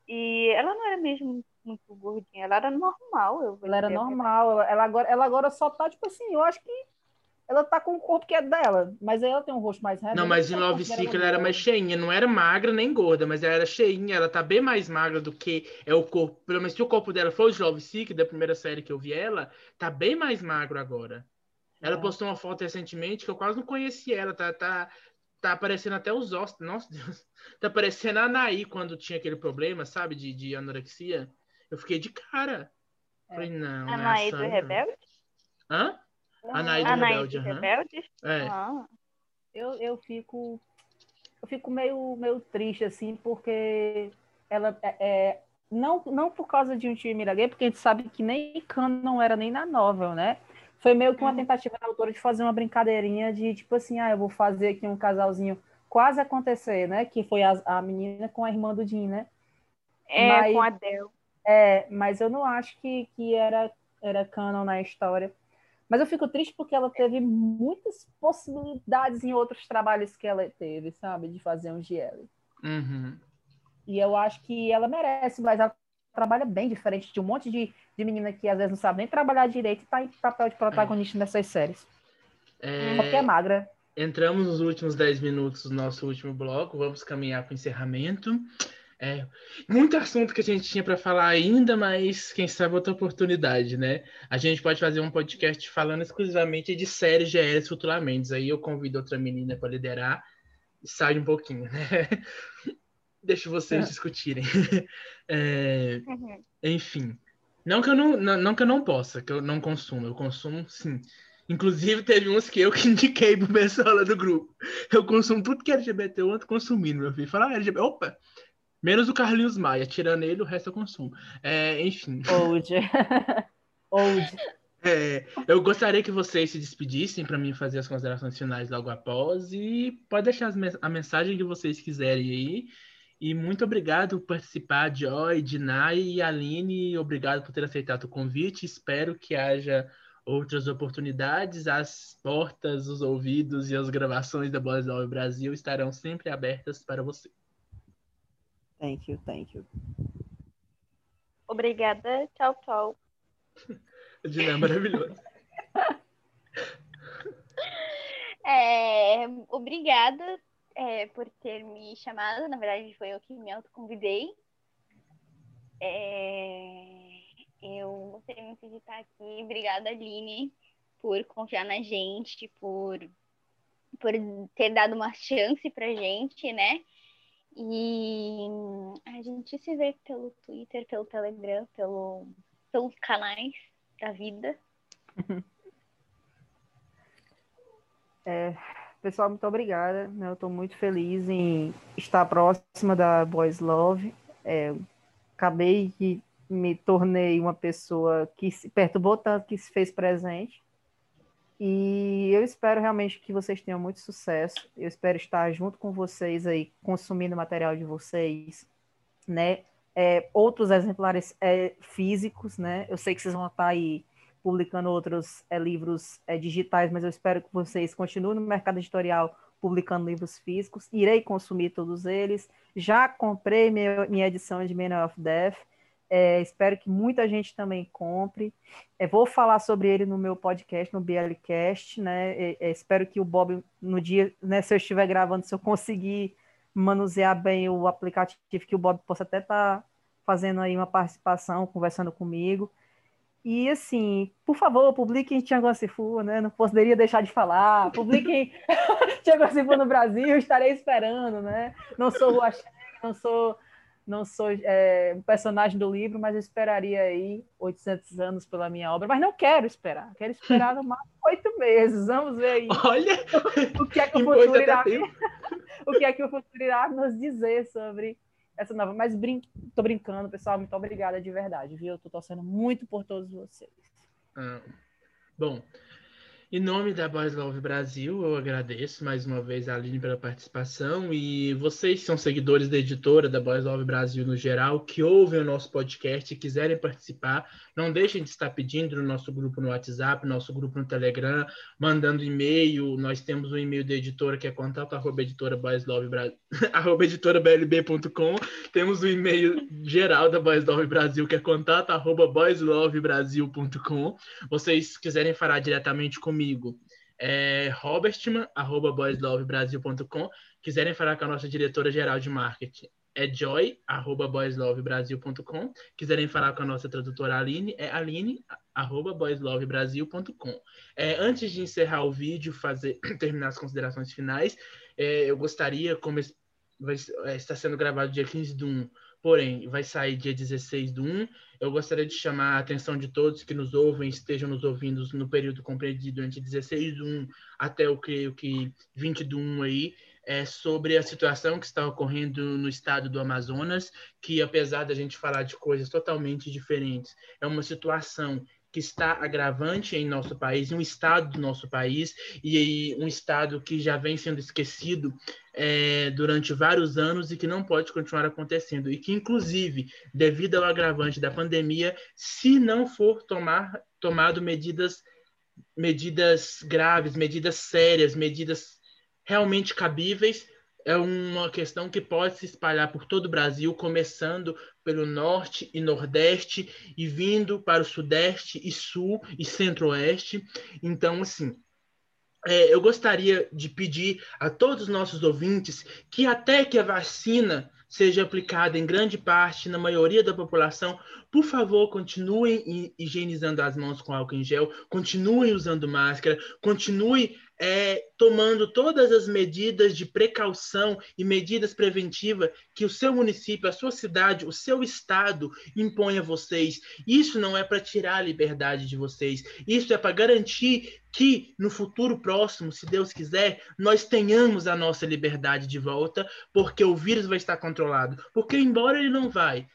E ela não era mesmo muito gordinha, ela era normal. Eu ela era normal, ela agora, ela agora só tá, tipo assim, eu acho que ela tá com o corpo que é dela, mas aí ela tem um rosto mais reto. Não, mas em Love Sick ela era mais cheinha, não era magra nem gorda, mas ela era cheinha, ela tá bem mais magra do que é o corpo. Pelo menos se o corpo dela for de Love Sick, da primeira série que eu vi ela, tá bem mais magro agora. Ela é. postou uma foto recentemente que eu quase não conheci ela, tá, tá, tá aparecendo até os ossos. Nossa Deus. *laughs* Tá aparecendo a Anaí quando tinha aquele problema, sabe, de, de anorexia. Eu fiquei de cara. É. Falei, não. Anaí é do Rebelde? Hã? Anaíde Rebelde. Rebelde? É. Ah. Eu, eu fico eu fico meio, meio triste, assim, porque ela é, é, não, não por causa de um time Miraguei, porque a gente sabe que nem Khan não era nem na novel, né? Foi meio que uma uhum. tentativa da autora de fazer uma brincadeirinha de tipo assim, ah, eu vou fazer aqui um casalzinho quase acontecer, né? Que foi a, a menina com a irmã do Jim, né? É, mas, com a Del. É, mas eu não acho que, que era, era canon na história. Mas eu fico triste porque ela teve muitas possibilidades em outros trabalhos que ela teve, sabe? De fazer um GL. Uhum. E eu acho que ela merece, mas ela trabalha bem diferente de um monte de, de menina que às vezes não sabe nem trabalhar direito e tá em papel de protagonista é. nessas séries. É... Só que é magra. Entramos nos últimos 10 minutos do nosso último bloco, vamos caminhar para o encerramento. É, muito assunto que a gente tinha para falar ainda, mas quem sabe outra oportunidade, né? A gente pode fazer um podcast falando exclusivamente de séries GLs futuramente. Aí eu convido outra menina para liderar e sai um pouquinho, né? *laughs* Deixa vocês é. discutirem. *laughs* É, uhum. Enfim. Não que, eu não, não, não que eu não possa, que eu não consumo. Eu consumo, sim. Inclusive, teve uns que eu que indiquei pro pessoal lá do grupo. Eu consumo tudo que é LGBT, eu ando consumindo, meu filho. Fala, ah, LGBT. Opa! Menos o Carlinhos Maia, tirando ele, o resto eu consumo. É, enfim. Old. *laughs* Old. É, eu gostaria que vocês se despedissem para mim fazer as considerações finais logo após e pode deixar a mensagem que vocês quiserem aí. E muito obrigado por participar, Joy, Dinai e Aline. Obrigado por ter aceitado o convite. Espero que haja outras oportunidades. As portas, os ouvidos e as gravações da Boas Nova Brasil estarão sempre abertas para você. Thank you, thank you. Obrigada. Tchau, tchau. *laughs* Dina é maravilhoso. *laughs* É, obrigada é, por ter me chamado. Na verdade, foi eu que me autoconvidei. É, eu gostei muito de estar aqui. Obrigada, Aline, por confiar na gente, por, por ter dado uma chance pra gente, né? E a gente se vê pelo Twitter, pelo Telegram, pelo, pelos canais da vida. *laughs* É, pessoal, muito obrigada. Né? Eu estou muito feliz em estar próxima da Boys Love. É, acabei que me tornei uma pessoa que se perturbou tanto que se fez presente. E eu espero realmente que vocês tenham muito sucesso. Eu espero estar junto com vocês aí, consumindo material de vocês, né? É, outros exemplares é, físicos, né? Eu sei que vocês vão estar aí publicando outros é, livros é, digitais, mas eu espero que vocês continuem no mercado editorial publicando livros físicos. Irei consumir todos eles. Já comprei minha, minha edição de Man of Death. É, espero que muita gente também compre. É, vou falar sobre ele no meu podcast, no BLcast, né? É, é, espero que o Bob, no dia, né, se eu estiver gravando, se eu conseguir manusear bem o aplicativo, que o Bob possa até estar tá fazendo aí uma participação, conversando comigo. E assim, por favor, publiquem Tiago Cifu, né? Não poderia deixar de falar. Publiquem *laughs* Tiago Cifu no Brasil, estarei esperando, né? Não sou não sou não sou é, um personagem do livro, mas eu esperaria aí 800 anos pela minha obra, mas não quero esperar, quero esperar no máximo *laughs* oito meses. Vamos ver aí. Olha, o que é que o futuro irá, *laughs* o que é que o futuro irá nos dizer sobre essa nova. Mas brin... tô brincando, pessoal. Muito obrigada de verdade, viu? Eu tô torcendo muito por todos vocês. Ah, bom, em nome da Boys Love Brasil, eu agradeço mais uma vez a Aline pela participação e vocês que são seguidores da editora da Boys Love Brasil no geral, que ouvem o nosso podcast e quiserem participar, não deixem de estar pedindo no nosso grupo no WhatsApp, nosso grupo no Telegram, mandando e-mail. Nós temos um e-mail da editora que é contato arroba editora Boys Love *laughs* arroba editorablb.com. Temos o um e-mail geral da Boys Love Brasil que é contato arroba boyslovebrasil.com. Vocês quiserem falar diretamente comigo comigo é robertman.boyslovebrasil.com. Quiserem falar com a nossa diretora geral de marketing, é joy.boyslovebrasil.com. Quiserem falar com a nossa tradutora Aline, é aline.boyslovebrasil.com. É, antes de encerrar o vídeo, fazer *coughs* terminar as considerações finais, é, eu gostaria, como é, está sendo gravado dia 15 de 1, porém vai sair dia 16 do 1. Eu gostaria de chamar a atenção de todos que nos ouvem, estejam nos ouvindo no período compreendido entre 16 do 1 até, eu creio que, 20 do 1 aí, é, sobre a situação que está ocorrendo no estado do Amazonas, que apesar da gente falar de coisas totalmente diferentes, é uma situação que está agravante em nosso país, um estado do nosso país, e um estado que já vem sendo esquecido é, durante vários anos e que não pode continuar acontecendo. E que, inclusive, devido ao agravante da pandemia, se não for tomar, tomado medidas, medidas graves, medidas sérias, medidas realmente cabíveis, é uma questão que pode se espalhar por todo o Brasil, começando pelo norte e nordeste e vindo para o sudeste e sul e centro-oeste. Então, assim, é, eu gostaria de pedir a todos os nossos ouvintes que até que a vacina seja aplicada em grande parte, na maioria da população, por favor, continuem higienizando as mãos com álcool em gel, continuem usando máscara, continue é, tomando todas as medidas de precaução e medidas preventivas que o seu município, a sua cidade, o seu estado impõe a vocês. Isso não é para tirar a liberdade de vocês, isso é para garantir que no futuro próximo, se Deus quiser, nós tenhamos a nossa liberdade de volta, porque o vírus vai estar controlado. Porque, embora ele não vai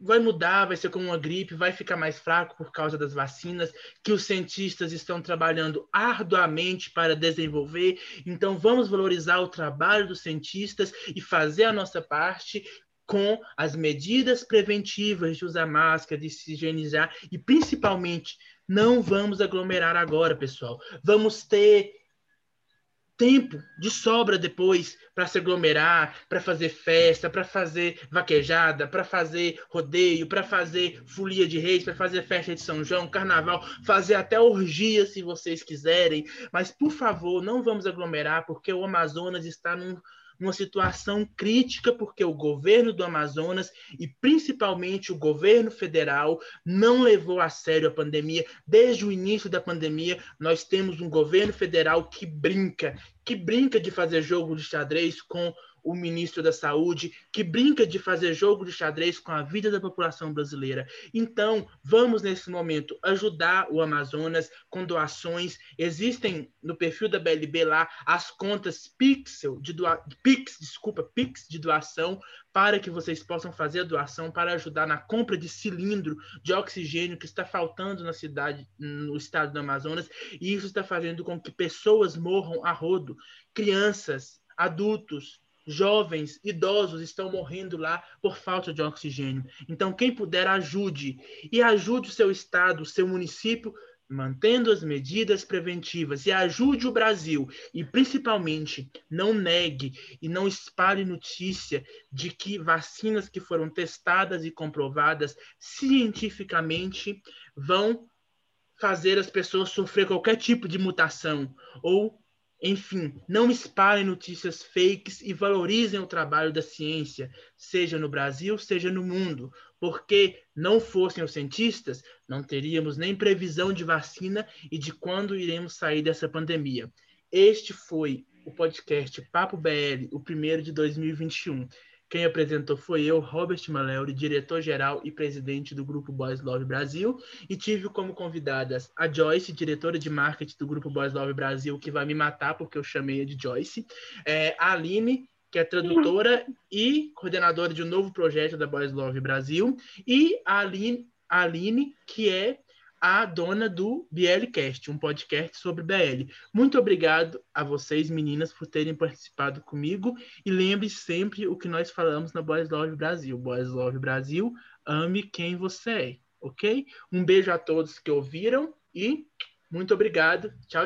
vai mudar, vai ser como uma gripe, vai ficar mais fraco por causa das vacinas que os cientistas estão trabalhando arduamente para desenvolver. Então, vamos valorizar o trabalho dos cientistas e fazer a nossa parte com as medidas preventivas de usar máscara, de se higienizar e principalmente não vamos aglomerar agora, pessoal. Vamos ter tempo de sobra depois para se aglomerar, para fazer festa, para fazer vaquejada, para fazer rodeio, para fazer folia de reis, para fazer festa de São João, carnaval, fazer até orgia se vocês quiserem, mas por favor, não vamos aglomerar porque o Amazonas está num uma situação crítica, porque o governo do Amazonas e principalmente o governo federal não levou a sério a pandemia. Desde o início da pandemia, nós temos um governo federal que brinca, que brinca de fazer jogo de xadrez com o ministro da Saúde, que brinca de fazer jogo de xadrez com a vida da população brasileira. Então, vamos nesse momento ajudar o Amazonas com doações. Existem no perfil da BLB lá as contas Pixel de doa... Pix, desculpa, Pix de doação para que vocês possam fazer a doação para ajudar na compra de cilindro de oxigênio que está faltando na cidade, no estado do Amazonas, e isso está fazendo com que pessoas morram a rodo, crianças, adultos, jovens, idosos estão morrendo lá por falta de oxigênio. Então, quem puder, ajude. E ajude o seu estado, o seu município, mantendo as medidas preventivas. E ajude o Brasil. E, principalmente, não negue e não espalhe notícia de que vacinas que foram testadas e comprovadas cientificamente vão fazer as pessoas sofrer qualquer tipo de mutação ou enfim, não espalhem notícias fakes e valorizem o trabalho da ciência, seja no Brasil, seja no mundo, porque não fossem os cientistas, não teríamos nem previsão de vacina e de quando iremos sair dessa pandemia. Este foi o podcast Papo BL, o primeiro de 2021. Quem apresentou foi eu, Robert Maleuri, diretor-geral e presidente do Grupo Boys Love Brasil, e tive como convidadas a Joyce, diretora de marketing do Grupo Boys Love Brasil, que vai me matar porque eu chamei de Joyce, é, a Aline, que é tradutora e coordenadora de um novo projeto da Boys Love Brasil, e a Aline, a Aline que é a dona do BLcast, um podcast sobre BL. Muito obrigado a vocês, meninas, por terem participado comigo. E lembre sempre o que nós falamos na Boys Love Brasil. Boys Love Brasil, ame quem você é, ok? Um beijo a todos que ouviram e muito obrigado. Tchau, tchau.